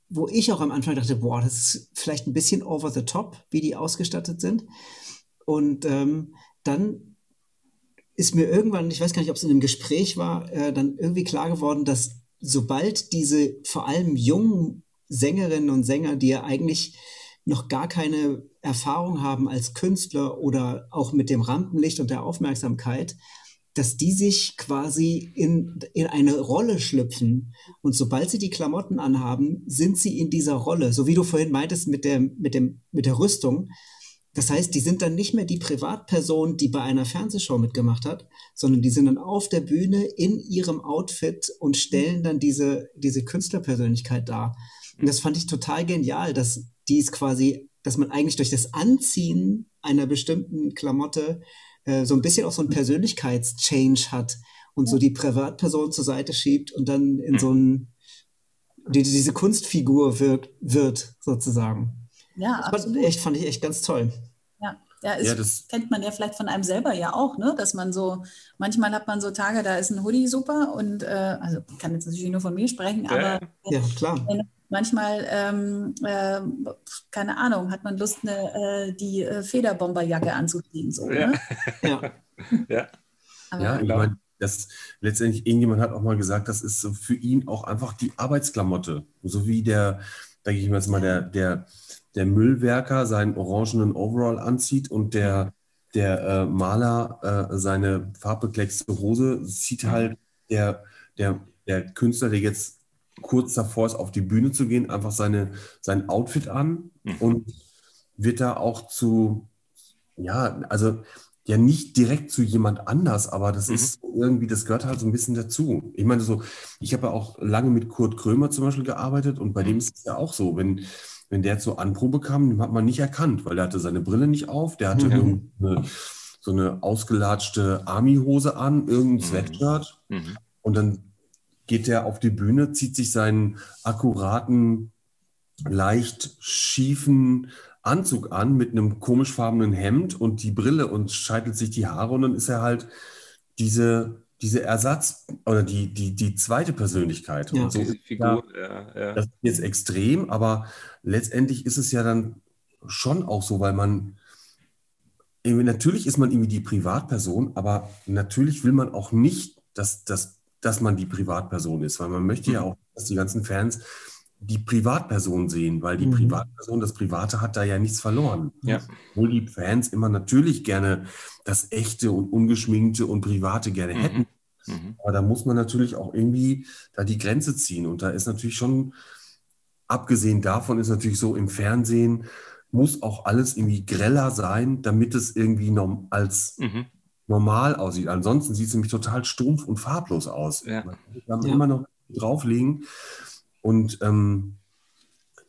wo ich auch am Anfang dachte, boah, das ist vielleicht ein bisschen over the top, wie die ausgestattet sind. Und ähm, dann ist mir irgendwann, ich weiß gar nicht, ob es in einem Gespräch war, äh, dann irgendwie klar geworden, dass sobald diese vor allem jungen Sängerinnen und Sänger, die ja eigentlich noch gar keine Erfahrung haben als Künstler oder auch mit dem Rampenlicht und der Aufmerksamkeit, dass die sich quasi in, in eine Rolle schlüpfen. Und sobald sie die Klamotten anhaben, sind sie in dieser Rolle. So wie du vorhin meintest mit der, mit dem, mit der Rüstung. Das heißt, die sind dann nicht mehr die Privatperson, die bei einer Fernsehshow mitgemacht hat, sondern die sind dann auf der Bühne in ihrem Outfit und stellen dann diese, diese Künstlerpersönlichkeit dar. Und das fand ich total genial, dass die es quasi, dass man eigentlich durch das Anziehen einer bestimmten Klamotte äh, so ein bisschen auch so ein Persönlichkeitschange hat und so die Privatperson zur Seite schiebt und dann in so ein, die, diese Kunstfigur wirkt, wird, sozusagen. Ja, das absolut. Fand, echt, fand ich echt ganz toll. Ja, ja, ja das kennt man ja vielleicht von einem selber ja auch, ne? dass man so, manchmal hat man so Tage, da ist ein Hoodie super und, äh, also ich kann jetzt natürlich nur von mir sprechen, aber ja, klar. Wenn, manchmal, ähm, äh, keine Ahnung, hat man Lust, eine, äh, die äh, Federbomberjacke anzuziehen. So, ja. Ne? ja. ja. ja, ich meine, das letztendlich irgendjemand hat auch mal gesagt, das ist so für ihn auch einfach die Arbeitsklamotte. So wie der, denke ich mir jetzt mal, der, der der Müllwerker seinen orangenen Overall anzieht und der, der äh, Maler äh, seine farbbekleckste Hose, sieht mhm. halt der, der, der Künstler, der jetzt kurz davor ist, auf die Bühne zu gehen, einfach seine, sein Outfit an mhm. und wird da auch zu, ja, also ja nicht direkt zu jemand anders, aber das mhm. ist irgendwie, das gehört halt so ein bisschen dazu. Ich meine, so, ich habe ja auch lange mit Kurt Krömer zum Beispiel gearbeitet und bei dem mhm. ist es ja auch so, wenn, wenn der zur Anprobe kam, den hat man nicht erkannt, weil der hatte seine Brille nicht auf, der hatte mhm. eine, so eine ausgelatschte Army-Hose an, irgendein mhm. Sweatshirt mhm. und dann geht der auf die Bühne, zieht sich seinen akkuraten, leicht schiefen Anzug an mit einem komischfarbenen Hemd und die Brille und scheitelt sich die Haare und dann ist er halt diese diese Ersatz oder die, die, die zweite Persönlichkeit. Ja, so diese Figur, ja, ja. Das ist jetzt extrem, aber letztendlich ist es ja dann schon auch so, weil man natürlich ist man irgendwie die Privatperson, aber natürlich will man auch nicht, dass, dass, dass man die Privatperson ist, weil man möchte mhm. ja auch, dass die ganzen Fans die Privatperson sehen, weil die mhm. Privatperson, das Private hat da ja nichts verloren. Ja. Obwohl die Fans immer natürlich gerne das Echte und Ungeschminkte und Private gerne mhm. hätten. Mhm. Aber da muss man natürlich auch irgendwie da die Grenze ziehen. Und da ist natürlich schon, abgesehen davon ist natürlich so, im Fernsehen muss auch alles irgendwie greller sein, damit es irgendwie norm als mhm. normal aussieht. Ansonsten sieht es nämlich total stumpf und farblos aus. Ja. Man kann ja. immer noch drauflegen. Und ähm,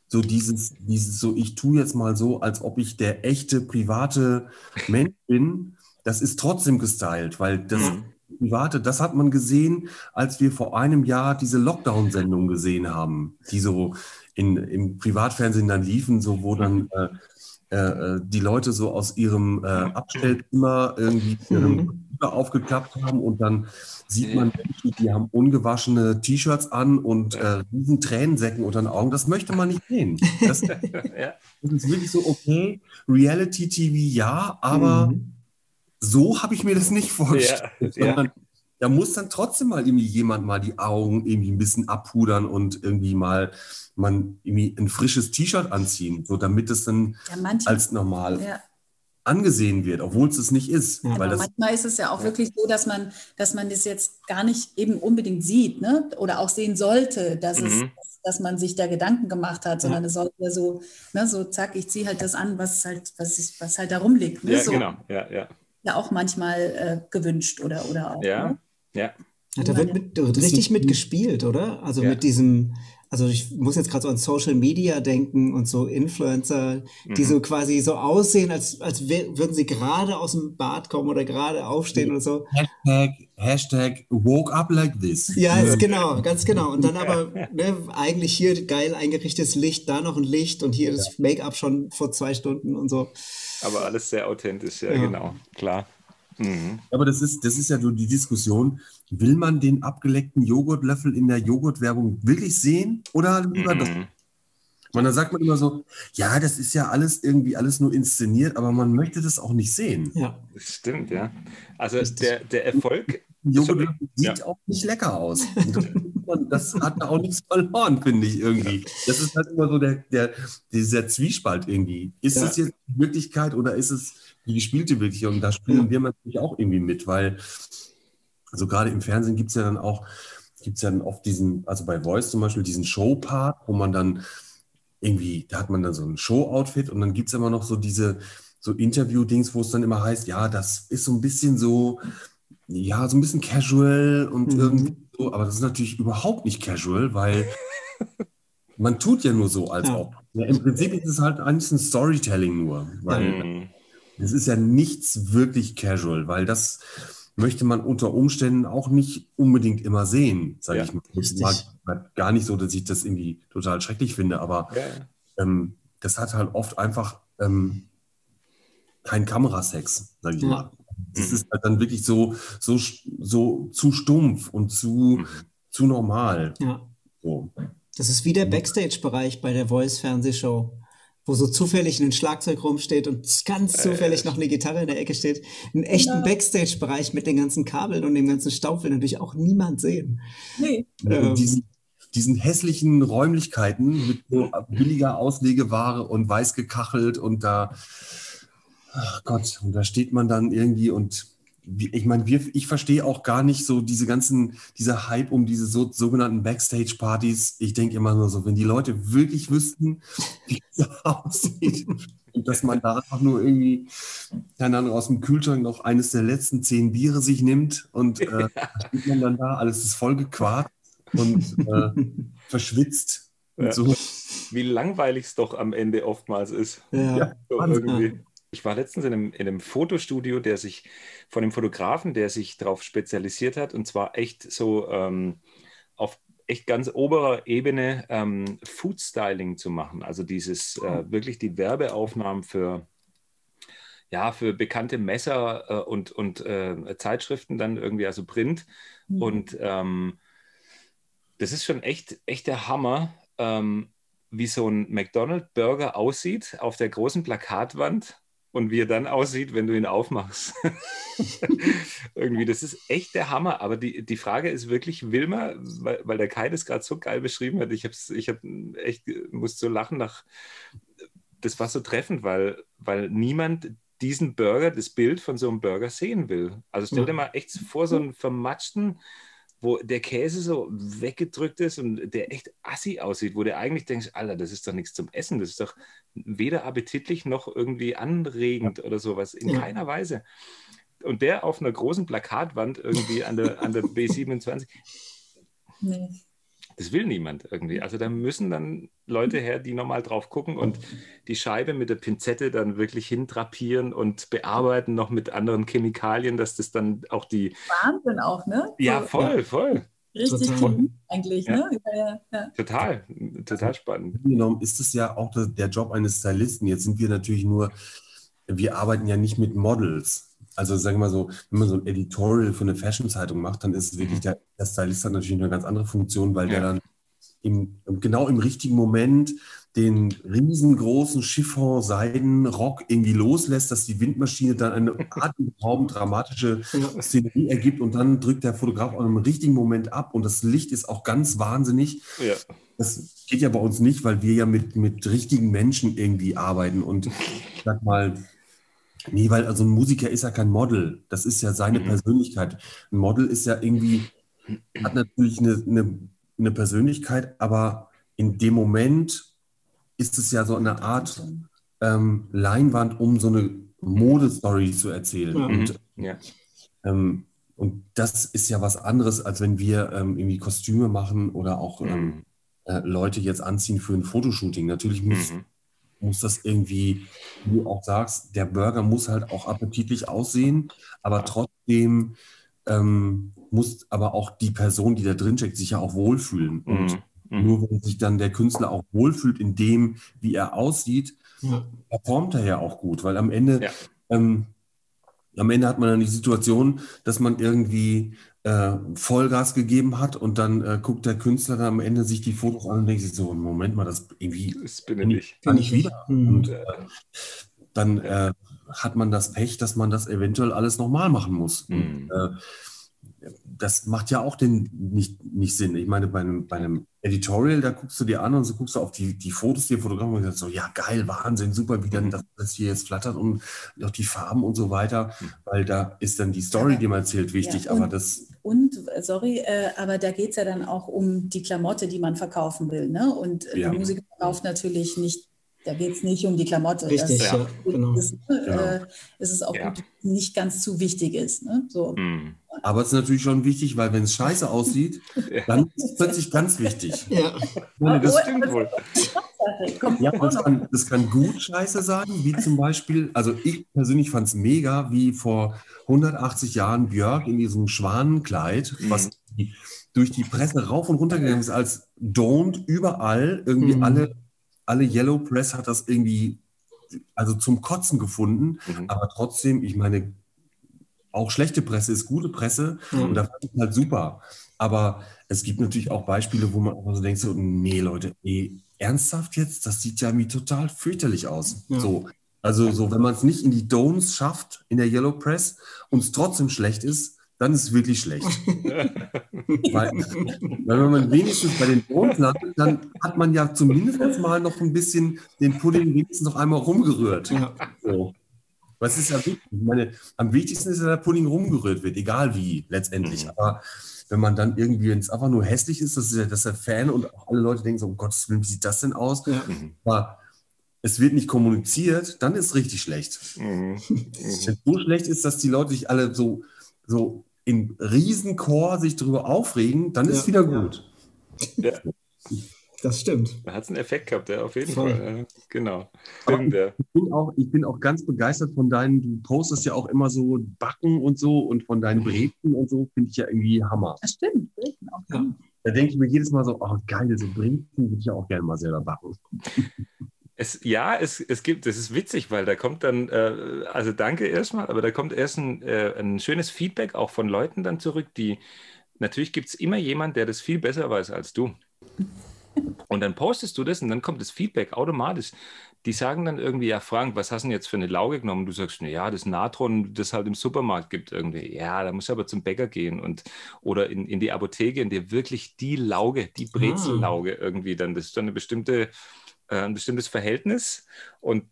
so dieses, dieses, so ich tue jetzt mal so, als ob ich der echte private Mensch bin, das ist trotzdem gestylt, weil das mhm. Private, das hat man gesehen, als wir vor einem Jahr diese Lockdown-Sendung gesehen haben, die so in, im Privatfernsehen dann liefen, so wo dann äh, äh, die Leute so aus ihrem äh, Abstellzimmer irgendwie ihren Computer aufgeklappt haben und dann sieht man Menschen, die haben ungewaschene T-Shirts an und äh, riesen Tränensäcken unter den Augen. Das möchte man nicht sehen. Das, das ist wirklich so, okay, Reality-TV ja, aber Mhm. So habe ich mir das nicht vorgestellt. Ja, sondern Da muss dann trotzdem mal irgendwie jemand mal die Augen irgendwie ein bisschen abpudern und irgendwie mal man irgendwie ein frisches T-Shirt anziehen, so damit es dann Ja, manche, als normal ja. angesehen wird, obwohl es es nicht ist. Ja. weil das, manchmal ist es ja auch Ja. wirklich so, dass man, dass man das jetzt gar nicht eben unbedingt sieht, ne? Oder auch sehen sollte, dass es, Mhm. dass man sich da Gedanken gemacht hat, sondern es sollte ja so, ne, so zack, ich ziehe halt das an, was halt, was, ist, was halt da rumliegt. Ne? Ja, so, genau. Ja, ja. Ja, auch manchmal äh, gewünscht oder, oder auch. Ja, Ne? ja. Ja, da wird, mit, da wird richtig mitgespielt, oder? Also Ja. mit diesem, also ich muss jetzt gerade so an Social Media denken und so Influencer, die Mhm. so quasi so aussehen, als, als würden sie gerade aus dem Bad kommen oder gerade aufstehen oder so. Hashtag, Hashtag woke up like this. Ja, ist genau, ganz genau. Und dann aber ne, eigentlich hier geil eingerichtetes Licht, da noch ein Licht und hier das Make-up schon vor zwei Stunden und so. Aber alles sehr authentisch, ja, Ja. genau. Klar. Mhm. Aber das ist, das ist ja so die Diskussion, will man den abgeleckten Joghurtlöffel in der Joghurtwerbung wirklich sehen oder lieber das? Mhm. Und dann sagt man immer so, ja, das ist ja alles irgendwie alles nur inszeniert, aber man möchte das auch nicht sehen. Ja. Das stimmt, ja. Also der, der Erfolg, Ein Joghurtlöffel Ja. sieht auch nicht lecker aus. Das hat da auch nichts verloren, finde ich irgendwie. Das ist halt immer so der, der, dieser Zwiespalt irgendwie. Ist Ja. es jetzt die Wirklichkeit oder ist es die gespielte Wirklichkeit? Und da spielen Ja. wir natürlich auch irgendwie mit, weil also gerade im Fernsehen gibt es ja dann auch, gibt es ja dann oft diesen, also bei Voice zum Beispiel, diesen Show-Part, wo man dann irgendwie, da hat man dann so ein Show-Outfit und dann gibt es immer noch so diese so Interview-Dings, wo es dann immer heißt, ja, das ist so ein bisschen so, ja, so ein bisschen casual und Mhm. irgendwie so, aber das ist natürlich überhaupt nicht casual, weil man tut ja nur so, als Ja. ob. Ja, Im Prinzip ist es halt eigentlich ein Storytelling nur, weil Mhm. es ist ja nichts wirklich casual, weil das möchte man unter Umständen auch nicht unbedingt immer sehen, sage Ja, ich mal. richtig. Mal, mal gar nicht so, dass ich das irgendwie total schrecklich finde, aber ähm, das hat halt oft einfach ähm, kein Kamerasex, sage ich mal. Das Mhm. ist halt dann wirklich so, so, so zu stumpf und zu, Mhm. zu normal. ja. So. Das ist wie der Backstage-Bereich bei der Voice-Fernsehshow, wo so zufällig ein Schlagzeug rumsteht und ganz zufällig noch eine Gitarre in der Ecke steht. Einen echten Genau. Backstage-Bereich mit den ganzen Kabeln und dem ganzen Staub will natürlich auch niemand sehen. Nee. Ähm. Diesen, diesen hässlichen Räumlichkeiten mit so billiger Auslegeware und weiß gekachelt und da, ach Gott, und da steht man dann irgendwie und ich meine, ich verstehe auch gar nicht so diese ganzen, dieser Hype um diese so, sogenannten Backstage-Partys. Ich denke immer nur so, wenn die Leute wirklich wüssten, wie es aussieht und dass man da einfach nur irgendwie, keine Ahnung, aus dem Kühlschrank noch eines der letzten zehn Biere sich nimmt und äh, steht man dann da, alles ist voll gequarzt und äh, verschwitzt. Und Ja. so. Wie langweilig es doch am Ende oftmals ist. Ja. Ja. So irgendwie. Ich war letztens in einem, in einem Fotostudio, der sich von einem Fotografen, der sich darauf spezialisiert hat, und zwar echt so ähm, auf echt ganz oberer Ebene ähm, Food Styling zu machen. Also dieses äh, wirklich die Werbeaufnahmen für ja, für bekannte Messer äh, und, und äh, Zeitschriften dann irgendwie, also Print. Mhm. Und ähm, das ist schon echt, echt der Hammer, ähm, wie so ein McDonald's-Burger aussieht auf der großen Plakatwand und wie er dann aussieht, wenn du ihn aufmachst. Irgendwie, das ist echt der Hammer. Aber die, die Frage ist wirklich, will man, weil, weil der Kai das gerade so geil beschrieben hat, ich, hab's, ich hab echt, musste so lachen nach, das war so treffend, weil, weil niemand diesen Burger, das Bild von so einem Burger sehen will. Also stell dir mal echt vor, so einen vermatschten, wo der Käse so weggedrückt ist und der echt assi aussieht, wo du eigentlich denkst, Alter, das ist doch nichts zum Essen, das ist doch weder appetitlich noch irgendwie anregend oder sowas, in Ja. keiner Weise. Und der auf einer großen Plakatwand irgendwie an der, an der B27, Nee. Das will niemand irgendwie. Also da müssen dann Leute her, die nochmal drauf gucken und die Scheibe mit der Pinzette dann wirklich hindrapieren und bearbeiten noch mit anderen Chemikalien, dass das dann auch die. Wahnsinn auch, ne? Ja, voll, voll. Richtig Total. cool eigentlich, Ja. ne? Ja, ja. Total, total spannend. genommen ist es ja auch der, der Job eines Stylisten. Jetzt sind wir natürlich nur, wir arbeiten ja nicht mit Models. Also sagen wir mal so, wenn man so ein Editorial für eine Fashion-Zeitung macht, dann ist es wirklich, Mhm. der, der Stylist hat natürlich eine ganz andere Funktion, weil der Ja. dann im, genau im richtigen Moment den riesengroßen Chiffon-Seidenrock irgendwie loslässt, dass die Windmaschine dann eine atemberaubend dramatische. Szenerie ergibt und dann drückt der Fotograf auch im richtigen Moment ab und das Licht ist auch ganz wahnsinnig. Ja. Das geht ja bei uns nicht, weil wir ja mit, mit richtigen Menschen irgendwie arbeiten und ich sag mal, nee, weil also ein Musiker ist ja kein Model, das ist ja seine Mhm. Persönlichkeit. Ein Model ist ja irgendwie, hat natürlich eine, eine, eine Persönlichkeit, aber in dem Moment ist es ja so eine Art ähm, Leinwand, um so eine Modestory zu erzählen. Ja. Und Ja. ähm, und das ist ja was anderes, als wenn wir ähm, irgendwie Kostüme machen oder auch ähm, Mhm. äh, Leute jetzt anziehen für ein Fotoshooting. Natürlich muss, Mhm. Muss das irgendwie, wie du auch sagst, der Burger muss halt auch appetitlich aussehen, aber trotzdem ähm, muss aber auch die Person, die da drin steckt, sich ja auch wohlfühlen. Und Mhm. Mhm. nur wenn sich dann der Künstler auch wohlfühlt in dem, wie er aussieht, Ja. performt er ja auch gut, weil am Ende, Ja. ähm, am Ende hat man dann die Situation, dass man irgendwie äh, Vollgas gegeben hat und dann äh, guckt der Künstler dann am Ende sich die Fotos an und denkt sich so, Moment mal, das irgendwie Das bin ich. kann ich wieder. Mhm. Und äh, dann äh, hat man das Pech, dass man das eventuell alles nochmal machen muss. Mhm. Und, äh, das macht ja auch den nicht, nicht Sinn. Ich meine, bei einem, bei einem Editorial, da guckst du dir an und so guckst du auf die, die Fotos, die Fotografen und sagst so, ja geil, Wahnsinn, super, wie dann Mhm. das, das hier jetzt flattert und auch die Farben und so weiter, Mhm. weil da ist dann die Story, die man erzählt, wichtig. Ja, aber das, Und, äh, sorry, äh, aber da geht es ja dann auch um die Klamotte, die man verkaufen will. Ne? Und äh, Ja. der Musiker verkauft natürlich nicht, da geht es nicht um die Klamotte. Richtig, das, ja, genau. ist, äh, ist es auch Ja. gut, dass es nicht ganz zu wichtig ist. Ne? So. Mhm. aber es ist natürlich schon wichtig, weil wenn es scheiße aussieht, dann ist es plötzlich ganz wichtig. Ja. Ohne das, Stimmt wohl. Ja, das kann, das kann gut scheiße sein, wie zum Beispiel, also ich persönlich fand es mega, wie vor 180 Jahren Björk in diesem Schwanenkleid, Mhm. was die, durch die Presse rauf und runter gegangen ist, als Don't überall, irgendwie Mhm. alle, alle Yellow Press hat das irgendwie, also zum Kotzen gefunden, Mhm. aber trotzdem, ich meine, auch schlechte Presse ist gute Presse Ja. und da fand ich halt super. Aber es gibt natürlich auch Beispiele, wo man auch so denkt, so, nee, Leute, ey, ernsthaft jetzt? Das sieht ja irgendwie total fürchterlich aus. Ja. So. Also so, wenn man es nicht in die Domes schafft, in der Yellow Press, und es trotzdem schlecht ist, dann ist es wirklich schlecht. weil, weil wenn man wenigstens bei den Domes landet, dann hat man ja zumindest mal noch ein bisschen den Pudding wenigstens noch einmal rumgerührt. Ja. So. Was ist ja wichtig? Ich meine, am wichtigsten ist, dass der Pudding rumgerührt wird, egal wie letztendlich. Mhm. Aber wenn man dann irgendwie, wenn es einfach nur hässlich ist, dass der, dass der Fan und auch alle Leute denken so, um Gottes Willen, wie sieht das denn aus? Ja. Aber es wird nicht kommuniziert, dann ist es richtig schlecht. Mhm. Wenn es so schlecht ist, dass die Leute sich alle so, so in Riesenchor sich darüber aufregen, dann ist es Ja. wieder gut. Ja. Das stimmt. Da hat es einen Effekt gehabt, ja, auf jeden Voll. Fall. Genau. Aber Stimmt, ja. Ich bin, auch, ich bin auch ganz begeistert von deinen, du postest ja auch immer so Backen und so und von deinen Brezen und so, finde ich ja irgendwie Hammer. Das stimmt. Auch. Ja. Da denke ich mir jedes Mal so, oh geil, so Brezen würde ich ja auch gerne mal selber backen. Es, ja, es, es gibt, das ist witzig, weil da kommt dann, äh, also danke erstmal, aber da kommt erst ein, äh, ein schönes Feedback auch von Leuten dann zurück, die, natürlich gibt es immer jemand, der das viel besser weiß als du. Und dann postest du das und dann kommt das Feedback automatisch. Die sagen dann irgendwie, ja, Frank, was hast du denn jetzt für eine Lauge genommen? Du sagst, na ja, das Natron, das halt im Supermarkt gibt irgendwie. Ja, da musst du aber zum Bäcker gehen und oder in, in die Apotheke und dir wirklich die Lauge, die Brezellauge irgendwie dann. Das ist dann eine bestimmte, ein bestimmtes Verhältnis und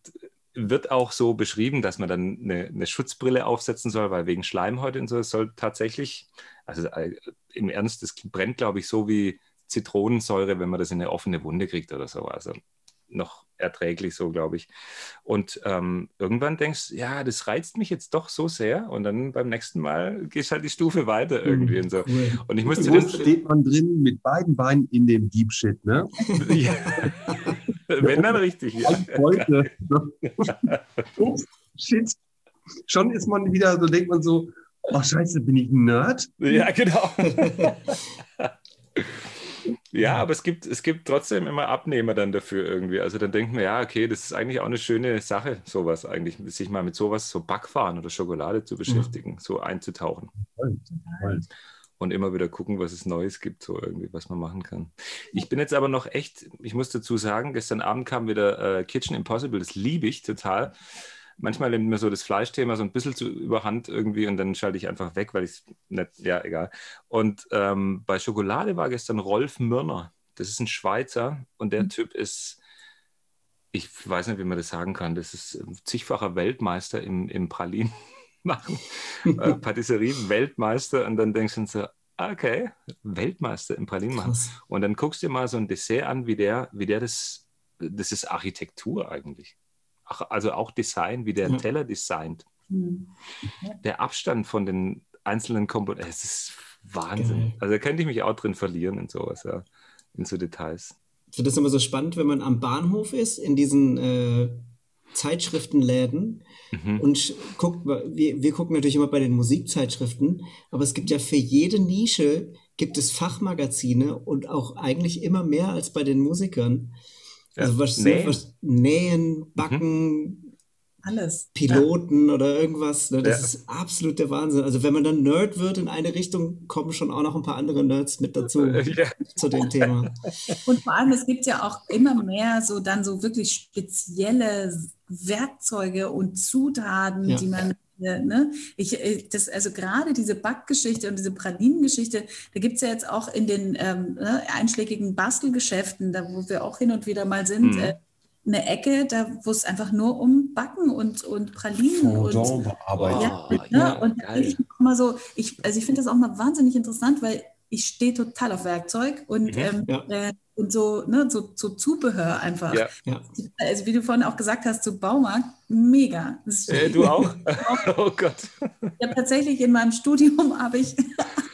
wird auch so beschrieben, dass man dann eine, eine Schutzbrille aufsetzen soll, weil wegen Schleimhäute und so, es soll tatsächlich, also äh, im Ernst, das brennt, glaube ich, so wie Zitronensäure, wenn man das in eine offene Wunde kriegt oder so. Also noch erträglich so, glaube ich. Und ähm, irgendwann denkst du, ja, das reizt mich jetzt doch so sehr. Und dann beim nächsten Mal gehst halt die Stufe weiter irgendwie und so. Cool. Und ich muss zu Wo steht man drin mit beiden Beinen in dem Deep Shit, ne? ja. Wenn dann richtig, ja. Heute. Ups, shit. Schon ist man wieder, so denkt man so, oh scheiße, bin ich ein Nerd? Ja, genau. Ja, aber es gibt, es gibt trotzdem immer Abnehmer dann dafür irgendwie. Also dann denkt man, ja, okay, das ist eigentlich auch eine schöne Sache, sowas eigentlich, sich mal mit sowas, so Backfahren oder Schokolade zu beschäftigen, so einzutauchen. Und immer wieder gucken, was es Neues gibt, so irgendwie, was man machen kann. Ich bin jetzt aber noch echt, ich muss dazu sagen, gestern Abend kam wieder äh, Kitchen Impossible, das liebe ich total manchmal nimmt mir so das Fleischthema so ein bisschen zu überhand irgendwie und dann schalte ich einfach weg, weil ich es nicht, ja, egal. Und ähm, bei Schokolade war gestern Rolf Mürner. Das ist ein Schweizer und der mhm. Typ ist, ich weiß nicht, wie man das sagen kann, das ist zigfacher Weltmeister im, im Pralinen machen, äh, Patisserie-Weltmeister und dann denkst du so, okay, Weltmeister im Pralinen machen. Und dann guckst du dir mal so ein Dessert an, wie der, wie der das, das ist Architektur eigentlich also auch Design, wie der ja. Teller designt. Mhm. Der Abstand von den einzelnen Komponenten, es ist Wahnsinn. Geil. Also da könnte ich mich auch drin verlieren in sowas, ja, in so Details. Ich finde das immer so spannend, wenn man am Bahnhof ist, in diesen äh, Zeitschriftenläden mhm. und guckt, wir, wir gucken natürlich immer bei den Musikzeitschriften, aber es gibt ja für jede Nische gibt es Fachmagazine und auch eigentlich immer mehr als bei den Musikern. Also was, Nähen, was, Nähen mhm. Backen, mhm. alles. Piloten ja. oder irgendwas. Ne? Das ja. ist absolut der Wahnsinn. Also wenn man dann Nerd wird in eine Richtung, kommen schon auch noch ein paar andere Nerds mit dazu ja. zu dem Thema. Und vor allem, es gibt ja auch immer mehr so dann so wirklich spezielle Werkzeuge und Zutaten, die man Ne? Ich, äh, das, also gerade diese Backgeschichte und diese Pralinengeschichte, da gibt es ja jetzt auch in den ähm, ne, einschlägigen Bastelgeschäften, da wo wir auch hin und wieder mal sind, mhm. äh, eine Ecke, da wo es einfach nur um Backen und, und Pralinen und ja, oh, ne? und ich mal so, ich, also ich finde das auch mal wahnsinnig interessant, weil ich stehe total auf Werkzeug und mhm, ähm, ja. äh, und so, ne, so, so Zubehör einfach. Ja. Also wie du vorhin auch gesagt hast, so Baumarkt, mega. Äh, du auch? oh Gott. Ich habe tatsächlich in meinem Studium habe ich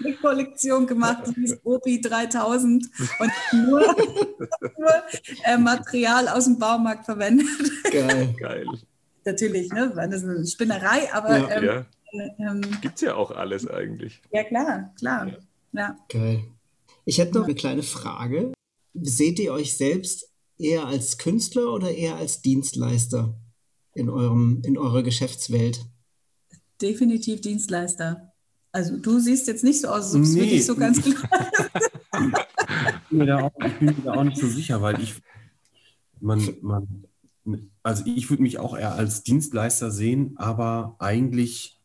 eine Kollektion gemacht, die hieß Opi 3000 und nur, nur äh, Material aus dem Baumarkt verwendet. Geil. Geil. Natürlich, ne, das ist eine Spinnerei, aber ja. Ähm, ja. Ähm, Gibt ja auch alles eigentlich. Ja, klar, klar. Ja. Geil. Ich hätte noch eine kleine Frage. Seht ihr euch selbst eher als Künstler oder eher als Dienstleister in, eurem, in eurer Geschäftswelt? Definitiv Dienstleister. Also du siehst jetzt nicht so aus, als ob es nee. wirklich so ganz klar ich, bin auch, ich bin mir da auch nicht so sicher, weil ich, man, man, also ich würde mich auch eher als Dienstleister sehen, aber eigentlich,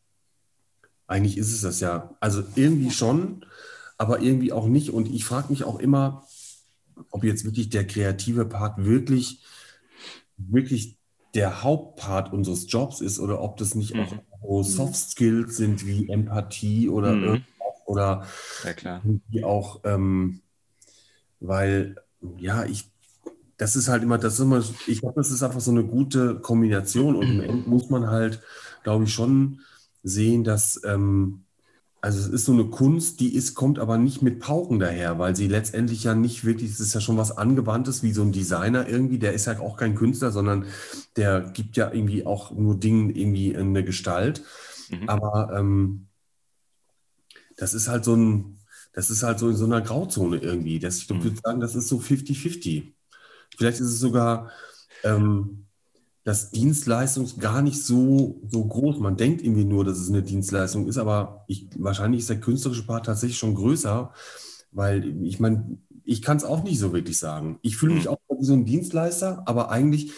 eigentlich ist es das ja. Also irgendwie schon, aber irgendwie auch nicht. Und ich frage mich auch immer, ob jetzt wirklich der kreative Part wirklich, wirklich der Hauptpart unseres Jobs ist oder ob das nicht mhm. auch so Soft Skills sind wie Empathie oder mhm. oder ja, irgendwie auch, ähm, weil ja, ich, das ist halt immer, das ist immer, ich glaube, das ist einfach so eine gute Kombination und im Endeffekt muss man halt, glaube ich, schon sehen, dass ähm, also es ist so eine Kunst, die ist, kommt aber nicht mit Pauken daher, weil sie letztendlich ja nicht wirklich, es ist ja schon was Angewandtes, wie so ein Designer irgendwie, der ist ja auch kein Künstler, sondern der gibt ja irgendwie auch nur Dingen irgendwie eine Gestalt. Mhm. Aber ähm, das ist halt so ein, das ist halt so in so einer Grauzone irgendwie. Das, ich mhm. würde sagen, das ist so 50-50. Vielleicht ist es sogar, ähm, dass Dienstleistung gar nicht so, so groß. Man denkt irgendwie nur, dass es eine Dienstleistung ist, aber ich, wahrscheinlich ist der künstlerische Part tatsächlich schon größer, weil ich meine, ich kann es auch nicht so wirklich sagen. Ich fühle mich mhm. auch wie so ein Dienstleister, aber eigentlich,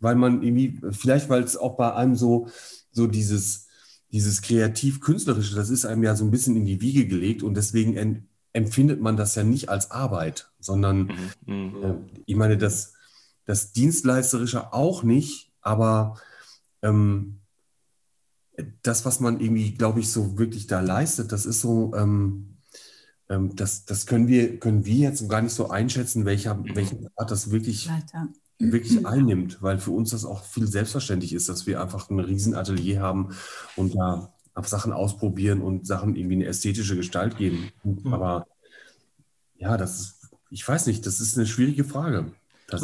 weil man irgendwie, vielleicht weil es auch bei einem so, so dieses, dieses kreativ-künstlerische, das ist einem ja so ein bisschen in die Wiege gelegt und deswegen empfindet man das ja nicht als Arbeit, sondern mhm. mhm. äh, ich meine, das, das Dienstleisterische auch nicht, aber ähm, das, was man irgendwie, glaube ich, so wirklich da leistet, das ist so, ähm, ähm, das, das können wir, können wir jetzt gar nicht so einschätzen, welcher, welchen Art das wirklich, wirklich einnimmt, weil für uns das auch viel selbstverständlich ist, dass wir einfach ein Riesenatelier haben und da Sachen ausprobieren und Sachen irgendwie eine ästhetische Gestalt geben. Aber ja, das ist, ich weiß nicht, das ist eine schwierige Frage.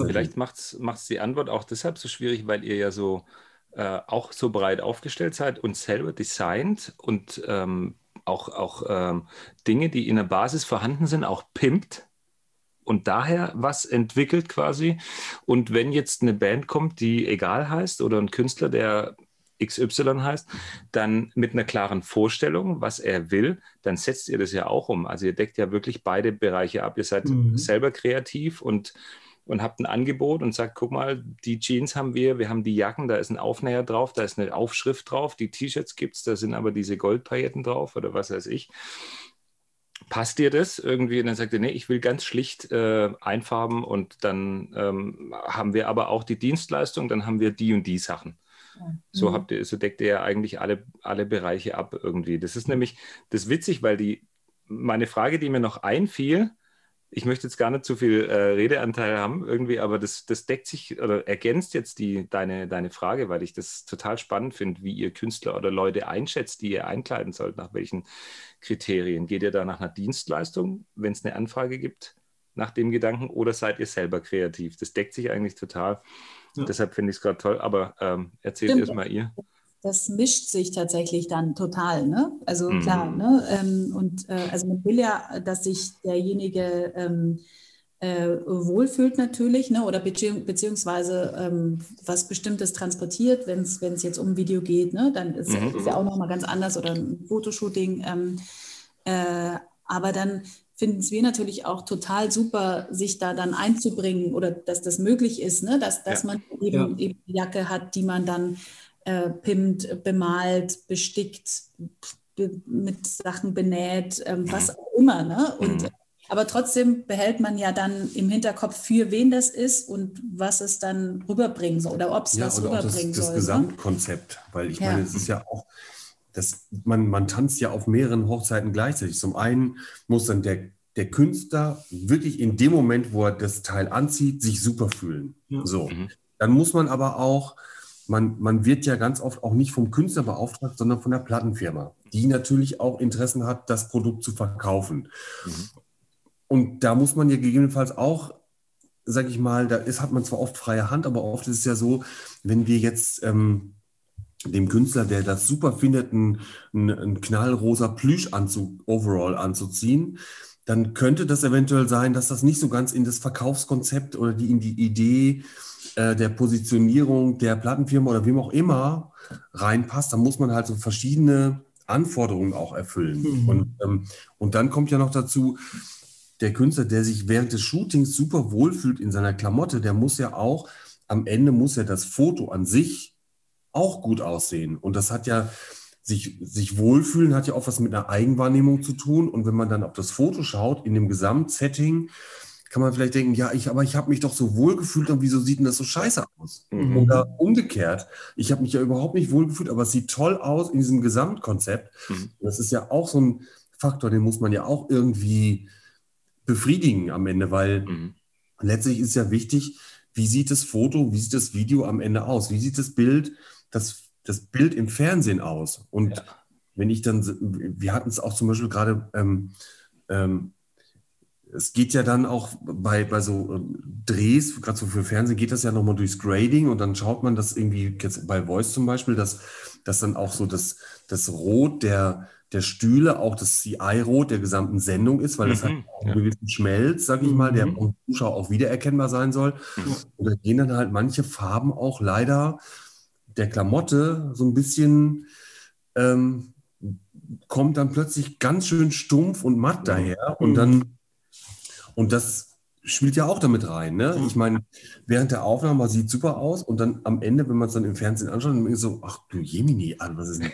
Vielleicht macht es die Antwort auch deshalb so schwierig, weil ihr ja so äh, auch so breit aufgestellt seid und selber designt und ähm, auch, auch ähm, Dinge, die in der Basis vorhanden sind, auch pimpt. und daher was entwickelt quasi. Und wenn jetzt eine Band kommt, die egal heißt oder ein Künstler, der XY heißt, dann mit einer klaren Vorstellung, was er will, dann setzt ihr das ja auch um. Also ihr deckt ja wirklich beide Bereiche ab. Ihr seid mhm. selber kreativ und, und habt ein Angebot und sagt, guck mal, die Jeans haben wir, wir haben die Jacken, da ist ein Aufnäher drauf, da ist eine Aufschrift drauf, die T-Shirts gibt es, da sind aber diese Goldpailletten drauf oder was weiß ich. Passt dir das irgendwie? Und dann sagt er, nee, ich will ganz schlicht äh, einfarben und dann ähm, haben wir aber auch die Dienstleistung, dann haben wir die und die Sachen. So, mhm. habt ihr, so deckt ihr ja eigentlich alle, alle Bereiche ab irgendwie. Das ist nämlich das ist witzig, weil die, meine Frage, die mir noch einfiel, ich möchte jetzt gar nicht zu viel äh, Redeanteil haben irgendwie, aber das, das deckt sich oder ergänzt jetzt die, deine, deine Frage, weil ich das total spannend finde, wie ihr Künstler oder Leute einschätzt, die ihr einkleiden sollt, nach welchen Kriterien. Geht ihr da nach einer Dienstleistung, wenn es eine Anfrage gibt, nach dem Gedanken, oder seid ihr selber kreativ? Das deckt sich eigentlich total. Ja. Deshalb finde ich es gerade toll, aber ähm, erzählt erst mal ihr. Das mischt sich tatsächlich dann total, ne? Also mhm. klar, ne? Ähm, und äh, also man will ja, dass sich derjenige ähm, äh, wohlfühlt natürlich, ne? Oder bezieh beziehungsweise ähm, was Bestimmtes transportiert, wenn es jetzt um ein Video geht, ne? Dann ist es mhm. ja auch nochmal ganz anders oder ein Fotoshooting. Ähm, äh, aber dann finden es wir natürlich auch total super, sich da dann einzubringen oder dass das möglich ist, ne? dass, dass ja. man eben, ja. eben die Jacke hat, die man dann äh, pimmt, bemalt, bestickt, be mit Sachen benäht, ähm, was auch immer. Ne? Und, mhm. Aber trotzdem behält man ja dann im Hinterkopf, für wen das ist und was es dann rüberbringen soll oder ob es ja, was rüberbringen das, soll. Das ne? Gesamtkonzept, ne? weil ich meine, es ist ja auch das, man, man tanzt ja auf mehreren Hochzeiten gleichzeitig. Zum einen muss dann der, der Künstler wirklich in dem Moment, wo er das Teil anzieht, sich super fühlen. Ja. So. Mhm. Dann muss man aber auch, man, man wird ja ganz oft auch nicht vom Künstler beauftragt, sondern von der Plattenfirma, die natürlich auch Interessen hat, das Produkt zu verkaufen. Mhm. Und da muss man ja gegebenenfalls auch, sag ich mal, da ist, hat man zwar oft freie Hand, aber oft ist es ja so, wenn wir jetzt ähm, dem Künstler, der das super findet, einen, einen knallrosa Plüschanzug overall anzuziehen, dann könnte das eventuell sein, dass das nicht so ganz in das Verkaufskonzept oder die, in die Idee äh, der Positionierung der Plattenfirma oder wem auch immer reinpasst. Da muss man halt so verschiedene Anforderungen auch erfüllen. Mhm. Und, ähm, und dann kommt ja noch dazu, der Künstler, der sich während des Shootings super wohlfühlt in seiner Klamotte, der muss ja auch, am Ende muss ja das Foto an sich auch gut aussehen. Und das hat ja, sich, sich wohlfühlen hat ja auch was mit einer Eigenwahrnehmung zu tun. Und wenn man dann auf das Foto schaut, in dem Gesamtsetting, kann man vielleicht denken, ja, ich, aber ich habe mich doch so wohl gefühlt und wieso sieht denn das so scheiße aus? Mhm. Oder umgekehrt, ich habe mich ja überhaupt nicht wohl gefühlt, aber es sieht toll aus in diesem Gesamtkonzept. Mhm. Das ist ja auch so ein Faktor, den muss man ja auch irgendwie befriedigen am Ende, weil mhm. letztlich ist ja wichtig, wie sieht das Foto, wie sieht das Video am Ende aus? Wie sieht das Bild, das, das Bild im Fernsehen aus? Und ja. wenn ich dann, wir hatten es auch zum Beispiel gerade, ähm, ähm, es geht ja dann auch bei, bei so ähm, Drehs, gerade so für Fernsehen, geht das ja nochmal durchs Grading und dann schaut man das irgendwie, jetzt bei Voice zum Beispiel, dass, dass dann auch so das, das Rot der, der Stühle auch das CI-Rot der gesamten Sendung ist, weil mhm, das hat einen gewissen Schmelz, sag ich mal, der mhm. vom Zuschauer auch wiedererkennbar sein soll. Mhm. Und da gehen dann halt manche Farben auch leider der Klamotte so ein bisschen, ähm, kommt dann plötzlich ganz schön stumpf und matt daher. Und dann, und das spielt ja auch damit rein. Ne? Ich meine, während der Aufnahme sieht super aus und dann am Ende, wenn man es dann im Fernsehen anschaut, dann ist so, ach du Jemini, was ist denn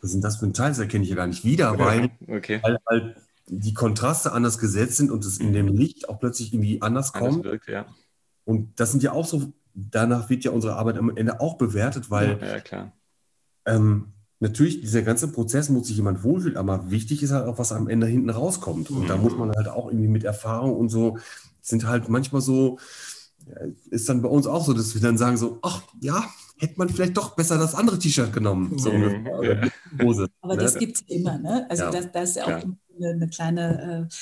was ist das für ein Teil? Das erkenne ich ja gar nicht wieder, weil, okay. weil halt die Kontraste anders gesetzt sind und es in dem Licht auch plötzlich irgendwie anders, anders kommt. Wirkt, ja. Und das sind ja auch so, danach wird ja unsere Arbeit am Ende auch bewertet, weil ja, ja, klar. Ähm, natürlich, dieser ganze Prozess muss sich jemand wohlfühlen, aber wichtig ist halt auch, was am Ende hinten rauskommt. Und mhm. da muss man halt auch irgendwie mit Erfahrung und so, sind halt manchmal so, ist dann bei uns auch so, dass wir dann sagen so, ach ja, hätte man vielleicht doch besser das andere T-Shirt genommen. So mhm. ja. Hose, Aber ne? das gibt es immer, ne? Also ja. das, das, ist ja auch. Eine, eine, kleine, äh,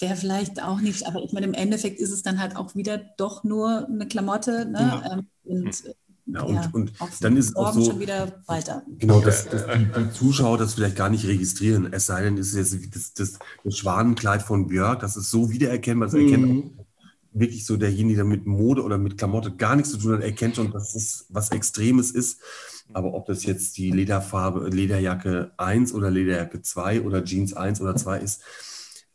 wäre vielleicht auch nicht, aber ich meine, im Endeffekt ist es dann halt auch wieder doch nur eine Klamotte, ne? Ähm, und Ja, und, ja, und dann ist es auch morgen so, schon wieder weiter. Genau, dass, dass die, die Zuschauer das vielleicht gar nicht registrieren. Es sei denn, es ist jetzt das, das, das Schwanenkleid von Björk, das ist so wiedererkennbar, das erkennt Mhm. wirklich so derjenige, der mit Mode oder mit Klamotte gar nichts zu tun hat, erkennt schon, dass es was Extremes ist. Aber ob das jetzt die Lederfarbe, Lederjacke 1 oder Lederjacke 2 oder Jeans 1 oder 2 ist,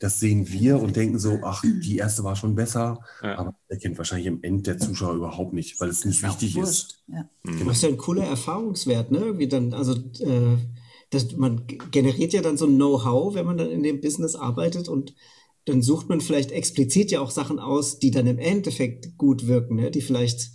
das sehen wir und denken so, ach, die erste war schon besser. Ja. Aber das erkennt wahrscheinlich im End der Zuschauer überhaupt nicht, weil es nicht wichtig ist. Ja. Mhm. Das ist ja ein cooler Erfahrungswert, ne? Irgendwie dann, also äh, das, man generiert ja dann so ein Know-how, wenn man dann in dem Business arbeitet und dann sucht man vielleicht explizit ja auch Sachen aus, die dann im Endeffekt gut wirken, ne? Die vielleicht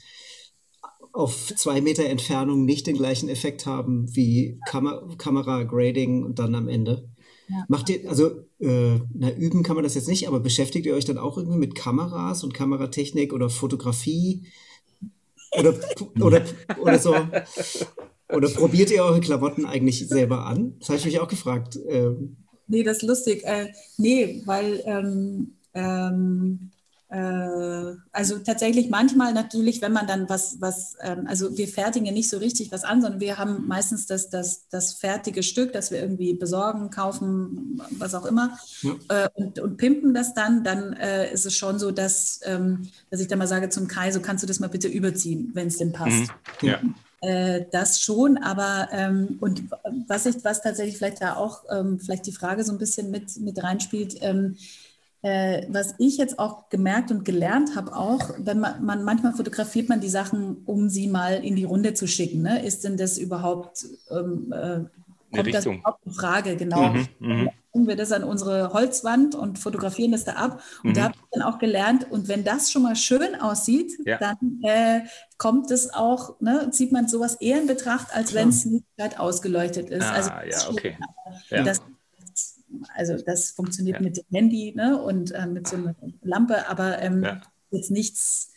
auf zwei Meter Entfernung nicht den gleichen Effekt haben wie Kamer Kamera, Grading und dann am Ende. Ja. Macht ihr, also, äh, na, üben kann man das jetzt nicht, aber beschäftigt ihr euch dann auch irgendwie mit Kameras und Kameratechnik oder Fotografie? Oder, oder, oder so? Oder probiert ihr eure Klamotten eigentlich selber an? Das habe ich mich auch gefragt. Ähm, Nee, das ist lustig. Äh, nee, weil ähm, ähm, äh, also tatsächlich manchmal natürlich, wenn man dann was, was ähm, also wir fertigen ja nicht so richtig was an, sondern wir haben meistens das, das, das fertige Stück, das wir irgendwie besorgen, kaufen, was auch immer, äh, und, und pimpen das dann, dann äh, ist es schon so, dass, ähm, dass ich dann mal sage zum Kai, so kannst du das mal bitte überziehen, wenn es denn passt. Mhm. Ja. Äh, das schon, aber ähm, und was ich, was tatsächlich vielleicht da auch vielleicht die Frage so ein bisschen mit, mit reinspielt, äh, was ich jetzt auch gemerkt und gelernt habe, auch, wenn man, man manchmal fotografiert man die Sachen, um sie mal in die Runde zu schicken. Ne? Ist denn das überhaupt, ähm, äh, kommt das überhaupt in Frage? Genau. Mhm, mhm. Dann wir das an unsere Holzwand und fotografieren das da ab. Und Mhm. da habe ich dann auch gelernt, und wenn das schon mal schön aussieht, Ja. dann äh, kommt es auch, ne, zieht man sowas eher in Betracht, als wenn es nicht gerade ausgeleuchtet ist. Ah, also, ja, okay. Ja. Ja. Also das funktioniert Ja. mit dem Handy ne, und äh, mit so einer Lampe, aber ähm, Ja. jetzt nichts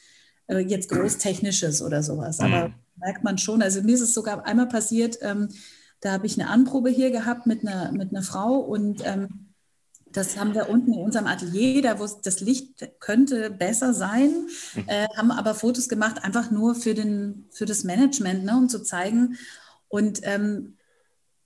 äh, jetzt großtechnisches oder sowas. Aber Mhm. merkt man schon. Also mir ist es sogar einmal passiert, ähm, da habe ich eine Anprobe hier gehabt mit einer, mit einer Frau und ähm, das haben wir unten in unserem Atelier, da wo das Licht könnte besser sein, Mhm. äh, haben aber Fotos gemacht, einfach nur für, den, für das Management, ne, um zu zeigen. Und ähm,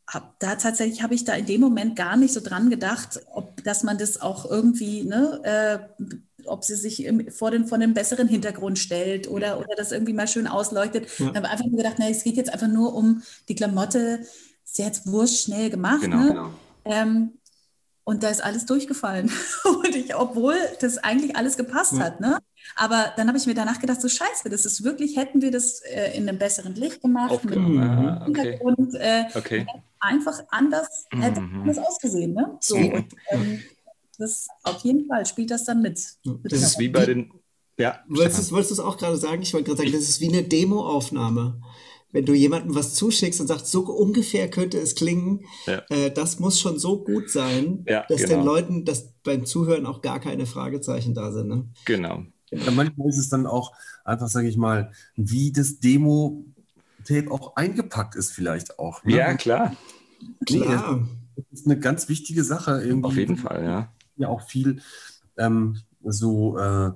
hab, da tatsächlich habe ich da in dem Moment gar nicht so dran gedacht, ob, dass man das auch irgendwie, ne, äh, ob sie sich im, vor, den, vor den besseren Hintergrund stellt oder, oder das irgendwie mal schön ausleuchtet. Ja. Da habe ich einfach nur gedacht, na, es geht jetzt einfach nur um die Klamotte, ist jetzt wurscht schnell gemacht. Genau, ne? Genau. Ähm, und da ist alles durchgefallen. Und ich, obwohl das eigentlich alles gepasst Ja. hat, ne? Aber dann habe ich mir danach gedacht, so scheiße, das ist wirklich, hätten wir das äh, in einem besseren Licht gemacht, mit Aufgenommen. Mhm. Ah, okay. Hintergrund, äh, Okay. einfach anders, hätte Mhm. anders ausgesehen, ne? So, Mhm. und, ähm, das auf jeden Fall spielt das dann mit. mit Das ist wie bei den. Ja, Wolltest du es- wolltest du es auch gerade sagen? Ich wollte gerade sagen, das ist wie eine Demoaufnahme. Wenn du jemandem was zuschickst und sagst, so ungefähr könnte es klingen, Ja. äh, das muss schon so gut sein, Ja, dass genau. den Leuten, dass beim Zuhören auch gar keine Fragezeichen da sind. Ne? genau. Ja, manchmal ist es dann auch einfach, sage ich mal, wie das Demo-Tape auch eingepackt ist, vielleicht auch. ne? Ja, klar. Nee, Klar. Das ist eine ganz wichtige Sache. Irgendwie Auf jeden Fall, ja. ja auch viel ähm, so, äh,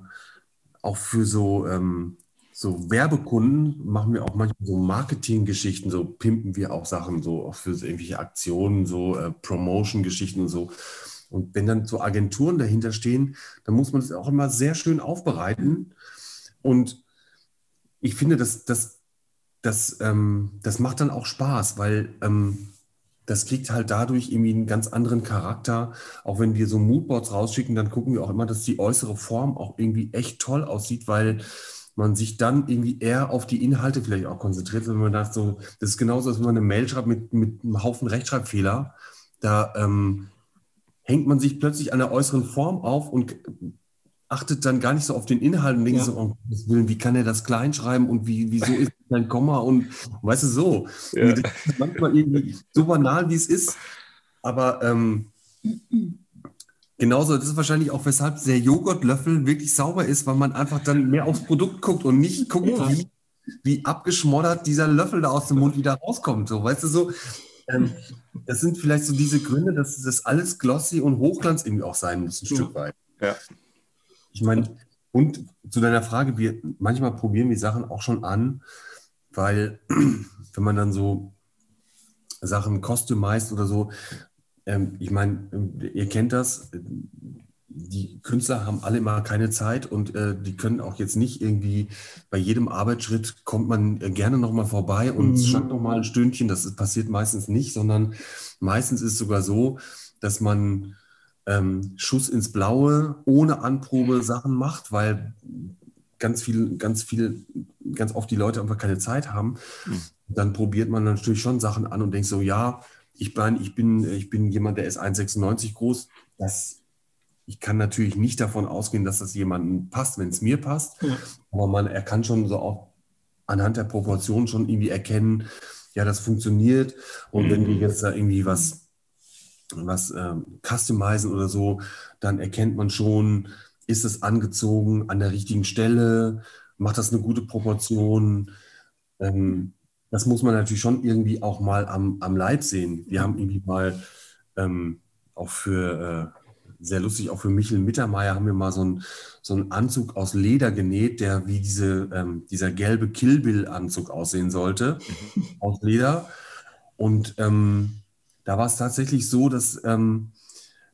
auch für so, ähm, so Werbekunden machen wir auch manchmal so Marketinggeschichten, so pimpen wir auch Sachen, so auch für irgendwelche Aktionen, so äh, Promotion-Geschichten und so. Und wenn dann so Agenturen dahinter stehen, dann muss man das auch immer sehr schön aufbereiten. Und ich finde, das, das, das, ähm, das macht dann auch Spaß, weil ähm, das kriegt halt dadurch irgendwie einen ganz anderen Charakter. Auch wenn wir so Moodboards rausschicken, dann gucken wir auch immer, dass die äußere Form auch irgendwie echt toll aussieht, weil man sich dann irgendwie eher auf die Inhalte vielleicht auch konzentriert. Wenn man sagt, so, das ist genauso, als wenn man eine Mail schreibt mit, mit einem Haufen Rechtschreibfehler. Da ähm, hängt man sich plötzlich an der äußeren Form auf und achtet dann gar nicht so auf den Inhalt und denkt Ja. so, um Gottes Willen, wie kann er das klein schreiben und wie, wieso ist ein Komma und weißt du so. Ja. Manchmal irgendwie so banal, wie es ist. Aber ähm, genauso, das ist wahrscheinlich auch, weshalb der Joghurtlöffel wirklich sauber ist, weil man einfach dann mehr aufs Produkt guckt und nicht guckt, Ja. wie, wie abgeschmoddert dieser Löffel da aus dem Mund wieder rauskommt. So, weißt du so. Ähm, das sind vielleicht so diese Gründe, dass das alles glossy und Hochglanz irgendwie auch sein muss, ein Ja. Stück weit. Ja. Ich meine, und zu deiner Frage, wir manchmal probieren wir Sachen auch schon an, weil wenn man dann so Sachen customized oder so, ähm, ich meine, ihr kennt das, die Künstler haben alle immer keine Zeit und äh, die können auch jetzt nicht irgendwie bei jedem Arbeitsschritt kommt man äh, gerne nochmal vorbei und mhm. schreibt nochmal ein Stündchen. Das passiert meistens nicht, sondern meistens ist es sogar so, dass man ähm, Schuss ins Blaue ohne Anprobe Sachen macht, weil ganz viel, ganz viel, ganz oft die Leute einfach keine Zeit haben. Mhm. Dann probiert man natürlich schon Sachen an und denkt so, ja, ich bin, ich bin, ich bin jemand, der ist 1,96 groß. Das ich kann natürlich nicht davon ausgehen, dass das jemandem passt, wenn es mir passt. Ja. Aber man, er kann schon so auch anhand der Proportionen schon irgendwie erkennen, ja, das funktioniert. Und mhm. wenn wir jetzt da irgendwie was, was ähm, customizen oder so, dann erkennt man schon, ist es angezogen an der richtigen Stelle, macht das eine gute Proportion. Ähm, das muss man natürlich schon irgendwie auch mal am, am Leib sehen. Wir haben irgendwie mal ähm, auch für äh, sehr lustig, auch für Michel Mittermeier haben wir mal so einen, so einen Anzug aus Leder genäht, der wie diese, ähm, dieser gelbe Kill Bill-Anzug aussehen sollte, mhm. aus Leder. Und ähm, da war es tatsächlich so, dass, ähm,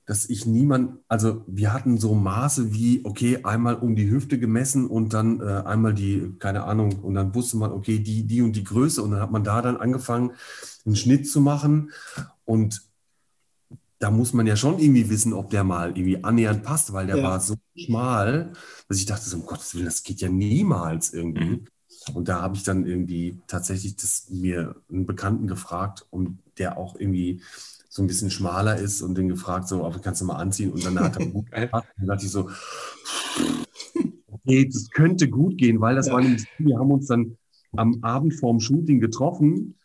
dass ich niemand, also wir hatten so Maße wie, okay, einmal um die Hüfte gemessen und dann äh, einmal die, keine Ahnung, und dann wusste man, okay, die, die und die Größe. Und dann hat man da dann angefangen, einen Schnitt zu machen. Und da muss man ja schon irgendwie wissen, ob der mal irgendwie annähernd passt, weil der ja. war so schmal, dass ich dachte, so, um Gottes Willen, das geht ja niemals irgendwie. Mhm. Und da habe ich dann irgendwie tatsächlich das mir einen Bekannten gefragt und der auch irgendwie so ein bisschen schmaler ist und den gefragt, so, ob kannst du mal anziehen? Und dann hat er gut gepasst. Dann dachte ich so, okay, das könnte gut gehen, weil das ja. war nämlich, wir haben uns dann am Abend vorm Shooting getroffen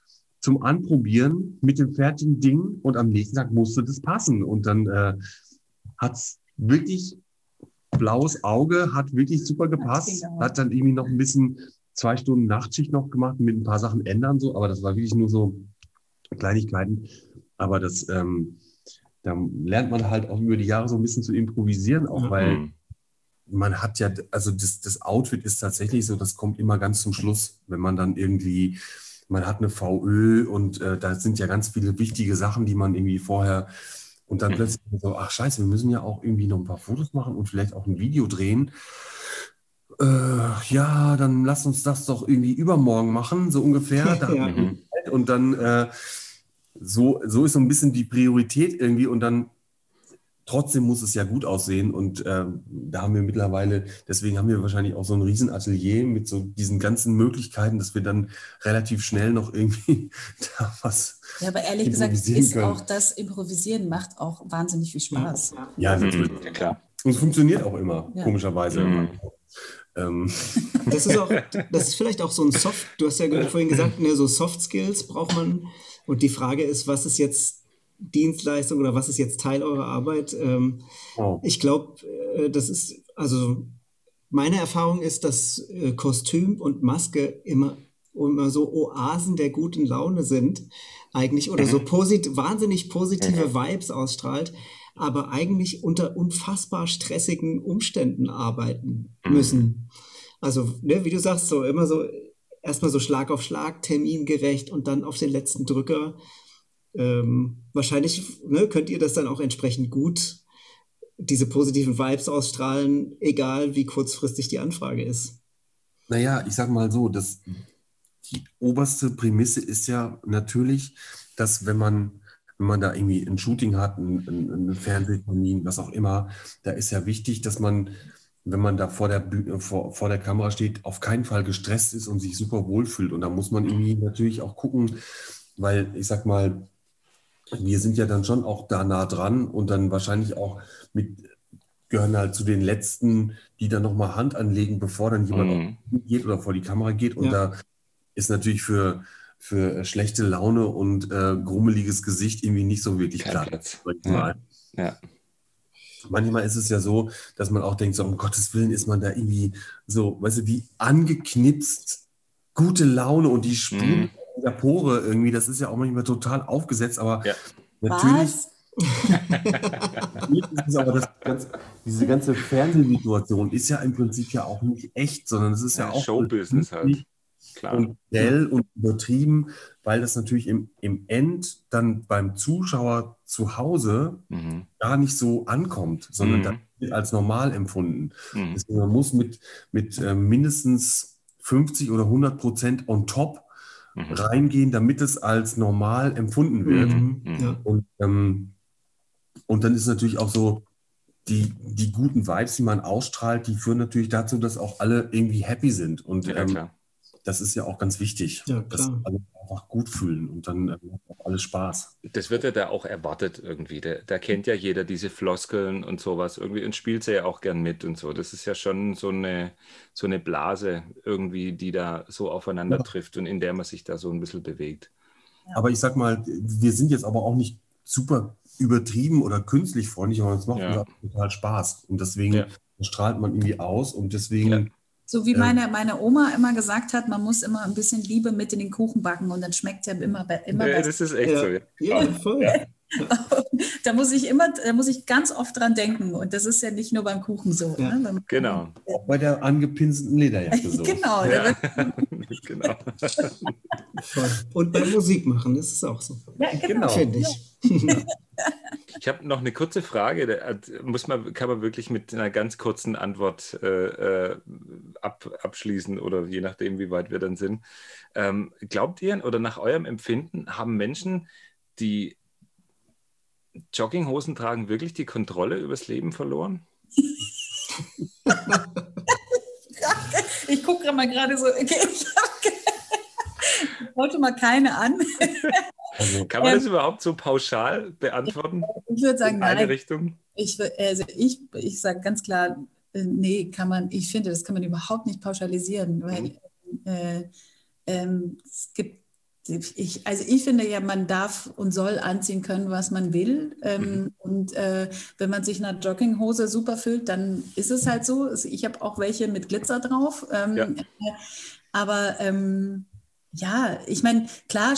zum Anprobieren mit dem fertigen Ding und am nächsten Tag musste das passen. Und dann äh, hat es wirklich blaues Auge, hat wirklich super gepasst, hat dann irgendwie noch ein bisschen zwei Stunden Nachtschicht noch gemacht mit ein paar Sachen ändern so, aber das war wirklich nur so Kleinigkeiten. Aber das, ähm, da lernt man halt auch über die Jahre so ein bisschen zu improvisieren, auch weil mhm. man hat ja, also das, das Outfit ist tatsächlich so, das kommt immer ganz zum Schluss, wenn man dann irgendwie man hat eine VÖ und äh, da sind ja ganz viele wichtige Sachen, die man irgendwie vorher und dann plötzlich so, ach scheiße, wir müssen ja auch irgendwie noch ein paar Fotos machen und vielleicht auch ein Video drehen. Äh, ja, dann lass uns das doch irgendwie übermorgen machen, so ungefähr. ja. Und dann äh, so, so ist so ein bisschen die Priorität irgendwie und dann Trotzdem muss es ja gut aussehen und äh, da haben wir mittlerweile, deswegen haben wir wahrscheinlich auch so ein Riesenatelier mit so diesen ganzen Möglichkeiten, dass wir dann relativ schnell noch irgendwie da was. Ja, aber ehrlich gesagt ist können. auch das Improvisieren macht auch wahnsinnig viel Spaß. Ja, natürlich. Ja, klar. Und es funktioniert auch immer, ja. komischerweise. Mhm. Ähm. Das ist auch, das ist vielleicht auch so ein Soft, du hast ja vorhin gesagt, ne, so Soft Skills braucht man. Und die Frage ist, was ist jetzt Dienstleistung oder was ist jetzt Teil eurer Arbeit? Ähm, oh. Ich glaube, äh, das ist, also meine Erfahrung ist, dass äh, Kostüm und Maske immer, immer so Oasen der guten Laune sind, eigentlich, oder so mhm. posit wahnsinnig positive mhm. Vibes ausstrahlt, aber eigentlich unter unfassbar stressigen Umständen arbeiten mhm. müssen. Also, ne, wie du sagst, so immer so erstmal so Schlag auf Schlag, termingerecht und dann auf den letzten Drücker ähm, wahrscheinlich ne, könnt ihr das dann auch entsprechend gut, diese positiven Vibes ausstrahlen, egal wie kurzfristig die Anfrage ist. Naja, ich sag mal so, das, die oberste Prämisse ist ja natürlich, dass wenn man, wenn man da irgendwie ein Shooting hat, einen, einen Fernsehtermin, was auch immer, da ist ja wichtig, dass man, wenn man da vor der, Bühne, vor, vor der Kamera steht, auf keinen Fall gestresst ist und sich super wohlfühlt. Und da muss man irgendwie natürlich auch gucken, weil ich sag mal, wir sind ja dann schon auch da nah dran und dann wahrscheinlich auch mit gehören halt zu den letzten, die dann nochmal Hand anlegen, bevor dann jemand mhm. geht oder vor die Kamera geht. Und ja. da ist natürlich für, für schlechte Laune und äh, grummeliges Gesicht irgendwie nicht so wirklich Kein Platz. Ja. ja. Manchmal ist es ja so, dass man auch denkt, so um Gottes Willen ist man da irgendwie so, weißt du, wie angeknipst, gute Laune und die spüren mhm der Pore irgendwie, das ist ja auch manchmal total aufgesetzt, aber ja. natürlich. aber das ganze, diese ganze Fernsehsituation ist ja im Prinzip ja auch nicht echt, sondern es ist ja, ja auch Showbusiness halt. klar. und und übertrieben, weil das natürlich im, im End dann beim Zuschauer zu Hause Mhm. gar nicht so ankommt, sondern Mhm. dann wird als normal empfunden. Mhm. Deswegen, man muss mit, mit äh, mindestens 50 oder 100 Prozent on top Mhm. reingehen, damit es als normal empfunden wird. Mhm. Ja. Und, ähm, und dann ist natürlich auch so, die, die guten Vibes, die man ausstrahlt, die führen natürlich dazu, dass auch alle irgendwie happy sind. Und Ja, ähm, klar. Das ist ja auch ganz wichtig, Ja, dass alle einfach gut fühlen und dann äh, macht auch alles Spaß. Das wird ja da auch erwartet irgendwie. Da, da kennt ja jeder diese Floskeln und sowas irgendwie und spielt sie ja auch gern mit und so. Das ist ja schon so eine, so eine Blase irgendwie, die da so aufeinander Ja. trifft und in der man sich da so ein bisschen bewegt. Aber ich sag mal, wir sind jetzt aber auch nicht super übertrieben oder künstlich freundlich, aber es macht Ja. uns auch total Spaß. Und deswegen Ja. strahlt man irgendwie aus und deswegen, Ja. So wie Ja. meine, meine Oma immer gesagt hat, man muss immer ein bisschen Liebe mit in den Kuchen backen und dann schmeckt er immer, immer Ja, besser. das ist echt so. Ja. Ja, voll. Da muss ich immer, da muss ich ganz oft dran denken. Und das ist ja nicht nur beim Kuchen so. Ja. Ne? Genau. auch bei der angepinselten Lederjacke so. Genau. Ja. genau. Und beim Musik machen ist es auch so, Ja, genau. Genau. finde ich. Ich habe noch eine kurze Frage. Da hat- muss man, kann man wirklich mit einer ganz kurzen Antwort äh, äh, ab, abschließen oder je nachdem, wie weit wir dann sind. Ähm, glaubt ihr oder nach eurem Empfinden haben Menschen, die Jogginghosen tragen, wirklich die Kontrolle übers Leben verloren? Ich gucke mal gerade so. Okay, ich hab- ich wollte mal keine an. Also, Kann man Ähm, das überhaupt so pauschal beantworten? Ich würde sagen, In eine nein. Richtung? Ich, also ich, ich sage ganz klar, äh, nee, kann man, ich finde, das kann man überhaupt nicht pauschalisieren, weil äh, ähm, es gibt, ich, also ich finde ja, man darf und soll anziehen können, was man will. Ähm, Und äh, wenn man sich in einer Jogginghose super fühlt, dann ist es halt so. Ich habe auch welche mit Glitzer drauf. Ähm, Ja. äh, aber ähm, ja, ich meine, klar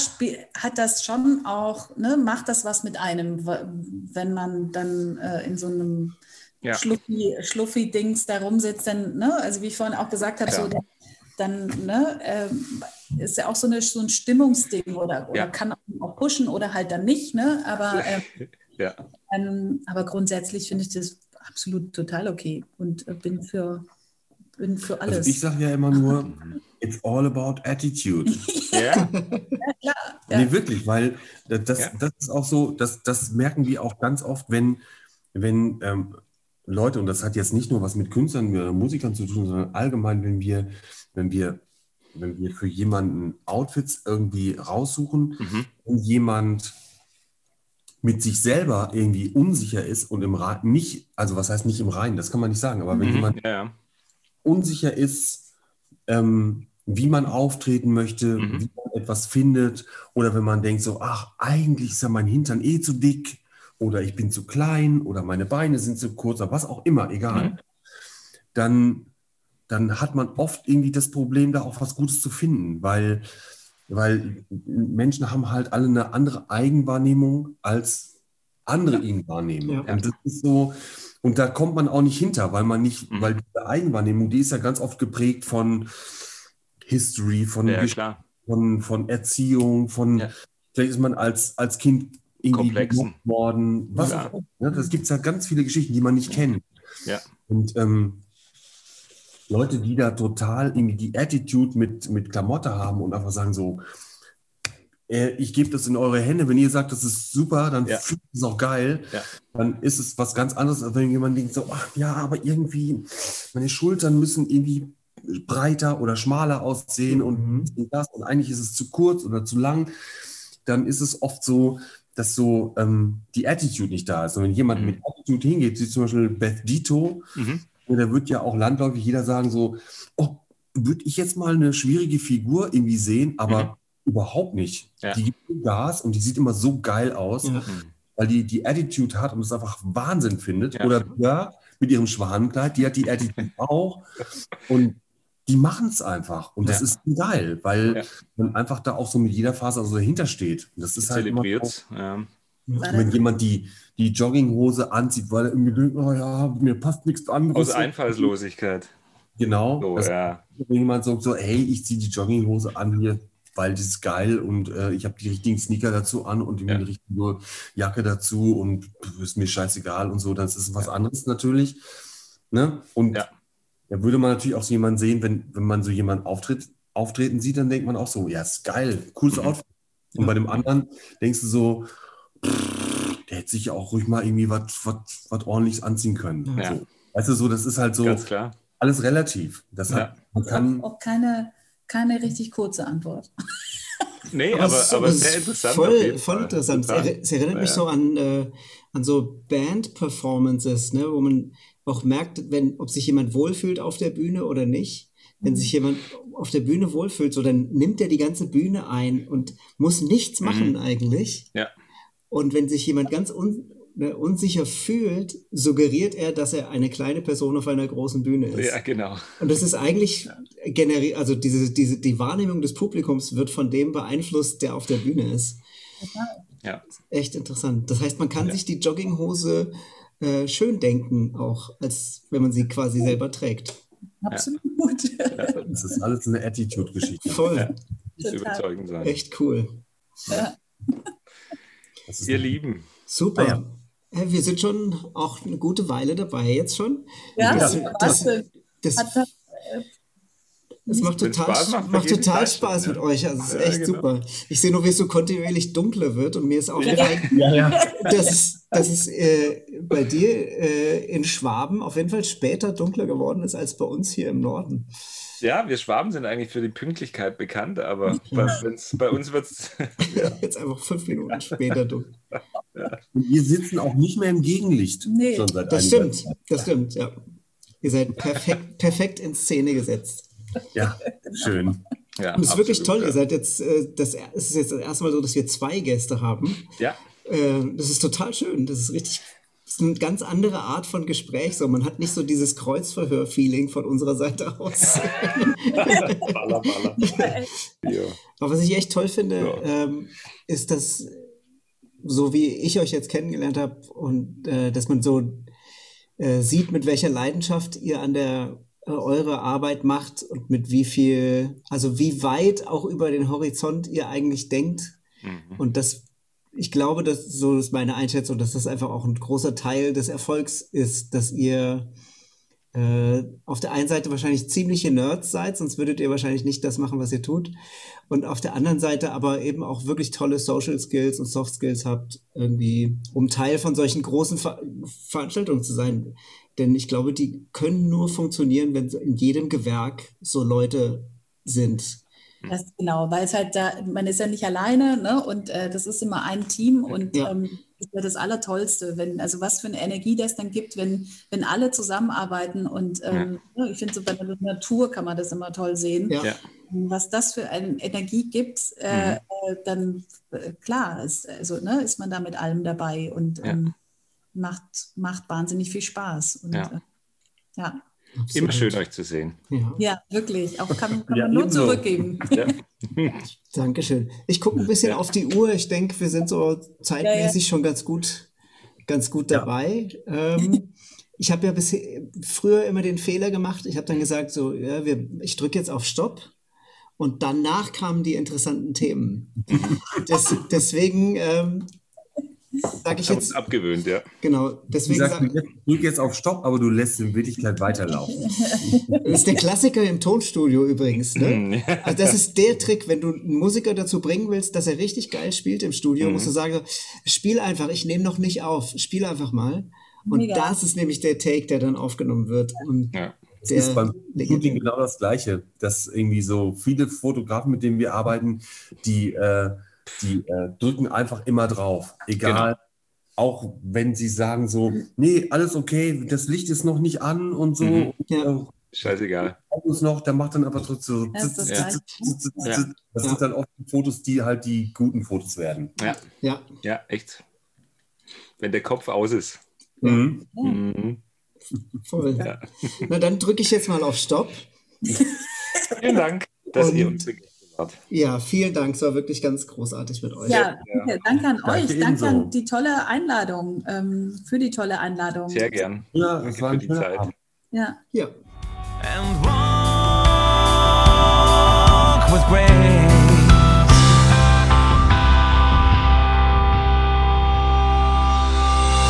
hat das schon auch, ne, macht das was mit einem, wenn man dann äh, in so einem Ja. Schluffi, Schluffi-Dings da rumsitzt, dann, ne, also wie ich vorhin auch gesagt habe, so, Klar. dann ne, ähm, ist ja auch so, eine, so ein Stimmungsding oder, oder Ja. kann auch pushen oder halt dann nicht, ne, aber, ähm, Ja. ähm, aber grundsätzlich finde ich das absolut total okay und äh, bin für, bin für alles. also ich sage ja immer nur, it's all about attitude. Ja? ja. Nee, wirklich, weil das, Ja. das ist auch so, das, das merken wir auch ganz oft, wenn, wenn ähm, Leute, und das hat jetzt nicht nur was mit Künstlern oder Musikern zu tun, sondern allgemein, wenn wir, wenn wir, wenn wir für jemanden Outfits irgendwie raussuchen Mhm. und jemand mit sich selber irgendwie unsicher ist und im Rein, nicht, also was heißt nicht im Reinen, das kann man nicht sagen, aber wenn Mhm. jemand Ja, unsicher ist, ähm, wie man auftreten möchte, Mhm. wie man etwas findet, oder wenn man denkt so, ach, eigentlich ist ja mein Hintern eh zu dick, oder ich bin zu klein, oder meine Beine sind zu kurz, oder was auch immer, egal, Mhm. dann, dann hat man oft irgendwie das Problem, da auch was Gutes zu finden, weil, weil Menschen haben halt alle eine andere Eigenwahrnehmung als andere ihn wahrnehmen. Ja. Und das ist so, und da kommt man auch nicht hinter, weil man nicht, Mhm. weil diese Eigenwahrnehmung, die ist ja ganz oft geprägt von History, von, ja Gesch- von, von Erziehung, von Ja. vielleicht ist man als, als Kind irgendwie gemobbt worden. Was Ja. auch ne? Das gibt es ja ganz viele Geschichten, die man nicht kennt. Ja. Und ähm, Leute, die da total irgendwie die Attitude mit, mit Klamotte haben und einfach sagen so, äh, ich gebe das in eure Hände, wenn ihr sagt, das ist super, dann Ja. fühlt es auch geil, Ja. dann ist es was ganz anderes, als wenn jemand denkt so, ach ja, aber irgendwie, meine Schultern müssen irgendwie breiter oder schmaler aussehen Mhm. und das und eigentlich ist es zu kurz oder zu lang, dann ist es oft so, dass so ähm, die Attitude nicht da ist. Und wenn jemand Mhm. mit Attitude hingeht, wie zum Beispiel Beth Dito, Mhm. Ja, da wird ja auch landläufig jeder sagen so, oh, würde ich jetzt mal eine schwierige Figur irgendwie sehen, aber Mhm. überhaupt nicht. Ja. Die gibt Gas und die sieht immer so geil aus, Ja. Mhm. weil die die Attitude hat und es einfach Wahnsinn findet. Ja. Oder Björk mit ihrem Schwanenkleid, die hat die Attitude auch und die machen es einfach. Und das Ja. ist geil, weil Ja. man einfach da auch so mit jeder Phase so dahinter steht. Und das ist halt immer Zelebriert. Ja. War wenn jemand die, die Jogginghose anzieht, weil er irgendwie denkt, oh ja, mir passt nichts anderes. Aus Einfallslosigkeit. Genau. So, ja. Wenn jemand sagt so, hey, ich ziehe die Jogginghose an hier, weil das ist geil und äh, ich habe die richtigen Sneaker dazu an und die Ja. richtige Jacke dazu und pff, ist mir scheißegal und so, das ist was anderes natürlich. Ne? Und Ja. da würde man natürlich auch so jemanden sehen, wenn, wenn man so jemanden auftritt, auftreten sieht, dann denkt man auch so, ja, ist geil, cooles Mhm. Outfit. Und bei dem anderen denkst du so, pff, der hätte sich ja auch ruhig mal irgendwie was ordentliches anziehen können. Ja. So. Weißt du, so, das ist halt so Ganz klar. alles relativ. Das Ja. hat, man kann, Auch keine, keine richtig kurze Antwort. Nee, aber, es- aber es sehr ist interessant. Voll, voll interessant. Es, erinnert mich Ja. so an, äh, an so Band-Performances, ne, wo man auch merkt, wenn, ob sich jemand wohlfühlt auf der Bühne oder nicht. Wenn Mhm. sich jemand auf der Bühne wohlfühlt, so dann nimmt er die ganze Bühne ein und muss nichts machen Mhm. eigentlich. Ja. Und wenn sich jemand ganz un, ne, unsicher fühlt, suggeriert er, dass er eine kleine Person auf einer großen Bühne ist. Ja, genau. Und das ist eigentlich generiert, also diese, diese, die Wahrnehmung des Publikums wird von dem beeinflusst, der auf der Bühne ist. Ja. Echt interessant. Das heißt, man kann Ja. sich die Jogginghose äh, schön denken, auch als wenn man sie quasi selber trägt. Absolut. das ist alles eine Attitude-Geschichte. Voll. Ja. Überzeugend sein. Echt cool. Ja. Ihr Lieben. Super. Ja. Hey, Wir sind schon auch eine gute Weile dabei jetzt schon. Ja, Das- das, das- Das, das, das macht total, Spaß macht, macht, total. Spaß mit Ja. euch. Also, es ist Ja, echt genau. super. Ich sehe nur, wie es so kontinuierlich dunkler wird und mir ist aufgefallen, Ja, ja. dass es, dass es äh, bei dir äh, in Schwaben auf jeden Fall später dunkler geworden ist als bei uns hier im Norden. Ja, wir Schwaben sind eigentlich für die Pünktlichkeit bekannt, aber bei, wenn's, bei uns wird es. Jetzt einfach fünf Minuten später dunkel. Und wir sitzen auch nicht mehr im Gegenlicht. Nee. Schon seit Das stimmt, Zeit. das stimmt, ja. Ihr seid perfekt, perfekt in Szene gesetzt. Ja, schön. Ja, Und es ist wirklich absolut, toll. Ihr seid jetzt, äh, das, es ist jetzt das erste Mal so, dass wir zwei Gäste haben. Ja, Äh, das ist total schön. Das ist richtig, ist eine ganz andere Art von Gespräch. So, man hat nicht so dieses Kreuzverhör-Feeling von unserer Seite aus. baller, baller. Ja. Aber was ich echt toll finde, Ja. ähm, ist, dass so wie ich euch jetzt kennengelernt habe und äh, dass man so äh, sieht, mit welcher Leidenschaft ihr an der äh, eure Arbeit macht und mit wie viel, also wie weit auch über den Horizont ihr eigentlich denkt. Mhm. Und das, ich glaube, dass so ist meine Einschätzung, dass das einfach auch ein großer Teil des Erfolgs ist, dass ihr äh, auf der einen Seite wahrscheinlich ziemliche Nerds seid, sonst würdet ihr wahrscheinlich nicht das machen, was ihr tut. Und auf der anderen Seite aber eben auch wirklich tolle Social Skills und Soft Skills habt, irgendwie, um Teil von solchen großen Ver Veranstaltungen zu sein. Denn ich glaube, die können nur funktionieren, wenn in jedem Gewerk so Leute sind. Das, genau, weil es halt da, man ist ja nicht alleine, ne? Und äh, das ist immer ein Team und Ja. ähm, das ist ja das Allertollste, wenn, also was für eine Energie das dann gibt, wenn, wenn alle zusammenarbeiten und ähm, ne, ich finde so bei der Natur kann man das immer toll sehen. Ja. Ja. Was das für eine Energie gibt, äh, Mhm. äh, dann äh, klar, ist, also, ne, ist man da mit allem dabei und Ja. ähm, macht, macht wahnsinnig viel Spaß. Und, Ja. Ja. Immer Absolut. schön, euch zu sehen. Ja. ja, wirklich. Auch kann, kann Ja, man nur zurückgeben. Ja. Dankeschön. Ich gucke ein bisschen Ja. auf die Uhr. Ich denke, wir sind so zeitmäßig schon ganz gut, ganz gut Ja. dabei. Ähm, ich habe ja bisher früher immer den Fehler gemacht. Ich habe dann gesagt, so, ja, wir, ich drücke jetzt auf Stopp. Und danach kamen die interessanten Themen. Des, deswegen ähm, sage ich jetzt, abgewöhnt, ja. genau, deswegen du sag, lässt- drück jetzt auf Stopp, aber du lässt in Wirklichkeit weiterlaufen. das ist der Klassiker im Tonstudio übrigens. Ne? Mhm. Also das ist der Trick, wenn du einen Musiker dazu bringen willst, dass er richtig geil spielt im Studio, Mhm. musst du sagen, spiel einfach, ich nehme noch nicht auf, spiel einfach mal. Und Mega. das ist nämlich der Take, der dann aufgenommen wird. Und Ja. Der ist beim. Shooting genau das Gleiche. Dass irgendwie so viele Fotografen, mit denen wir arbeiten, die, äh, die äh, drücken einfach immer drauf. Egal. Auch wenn sie sagen so, nee, alles okay, das Licht ist noch nicht an und so. Mhm. Ja. Äh, Scheißegal. Autos noch, der macht dann einfach trotzdem so. Das ist das Ja. Das Ja. sind dann oft die Fotos, die halt die guten Fotos werden. Ja, ja, ja, echt. Wenn der Kopf aus ist. Mhm. Mhm. voll. Ja. Na, dann drücke ich jetzt mal auf Stopp. Vielen Dank, dass Und- ihr unsere Gäste wart. Ja, vielen Dank. Es war wirklich ganz großartig mit euch. Ja, danke, danke an Danke euch. Danke ebenso. an die tolle Einladung, ähm, für die tolle Einladung. Sehr gern. Ja, Danke das war für die Zeit. Abend. Ja. ja. and walk with grace.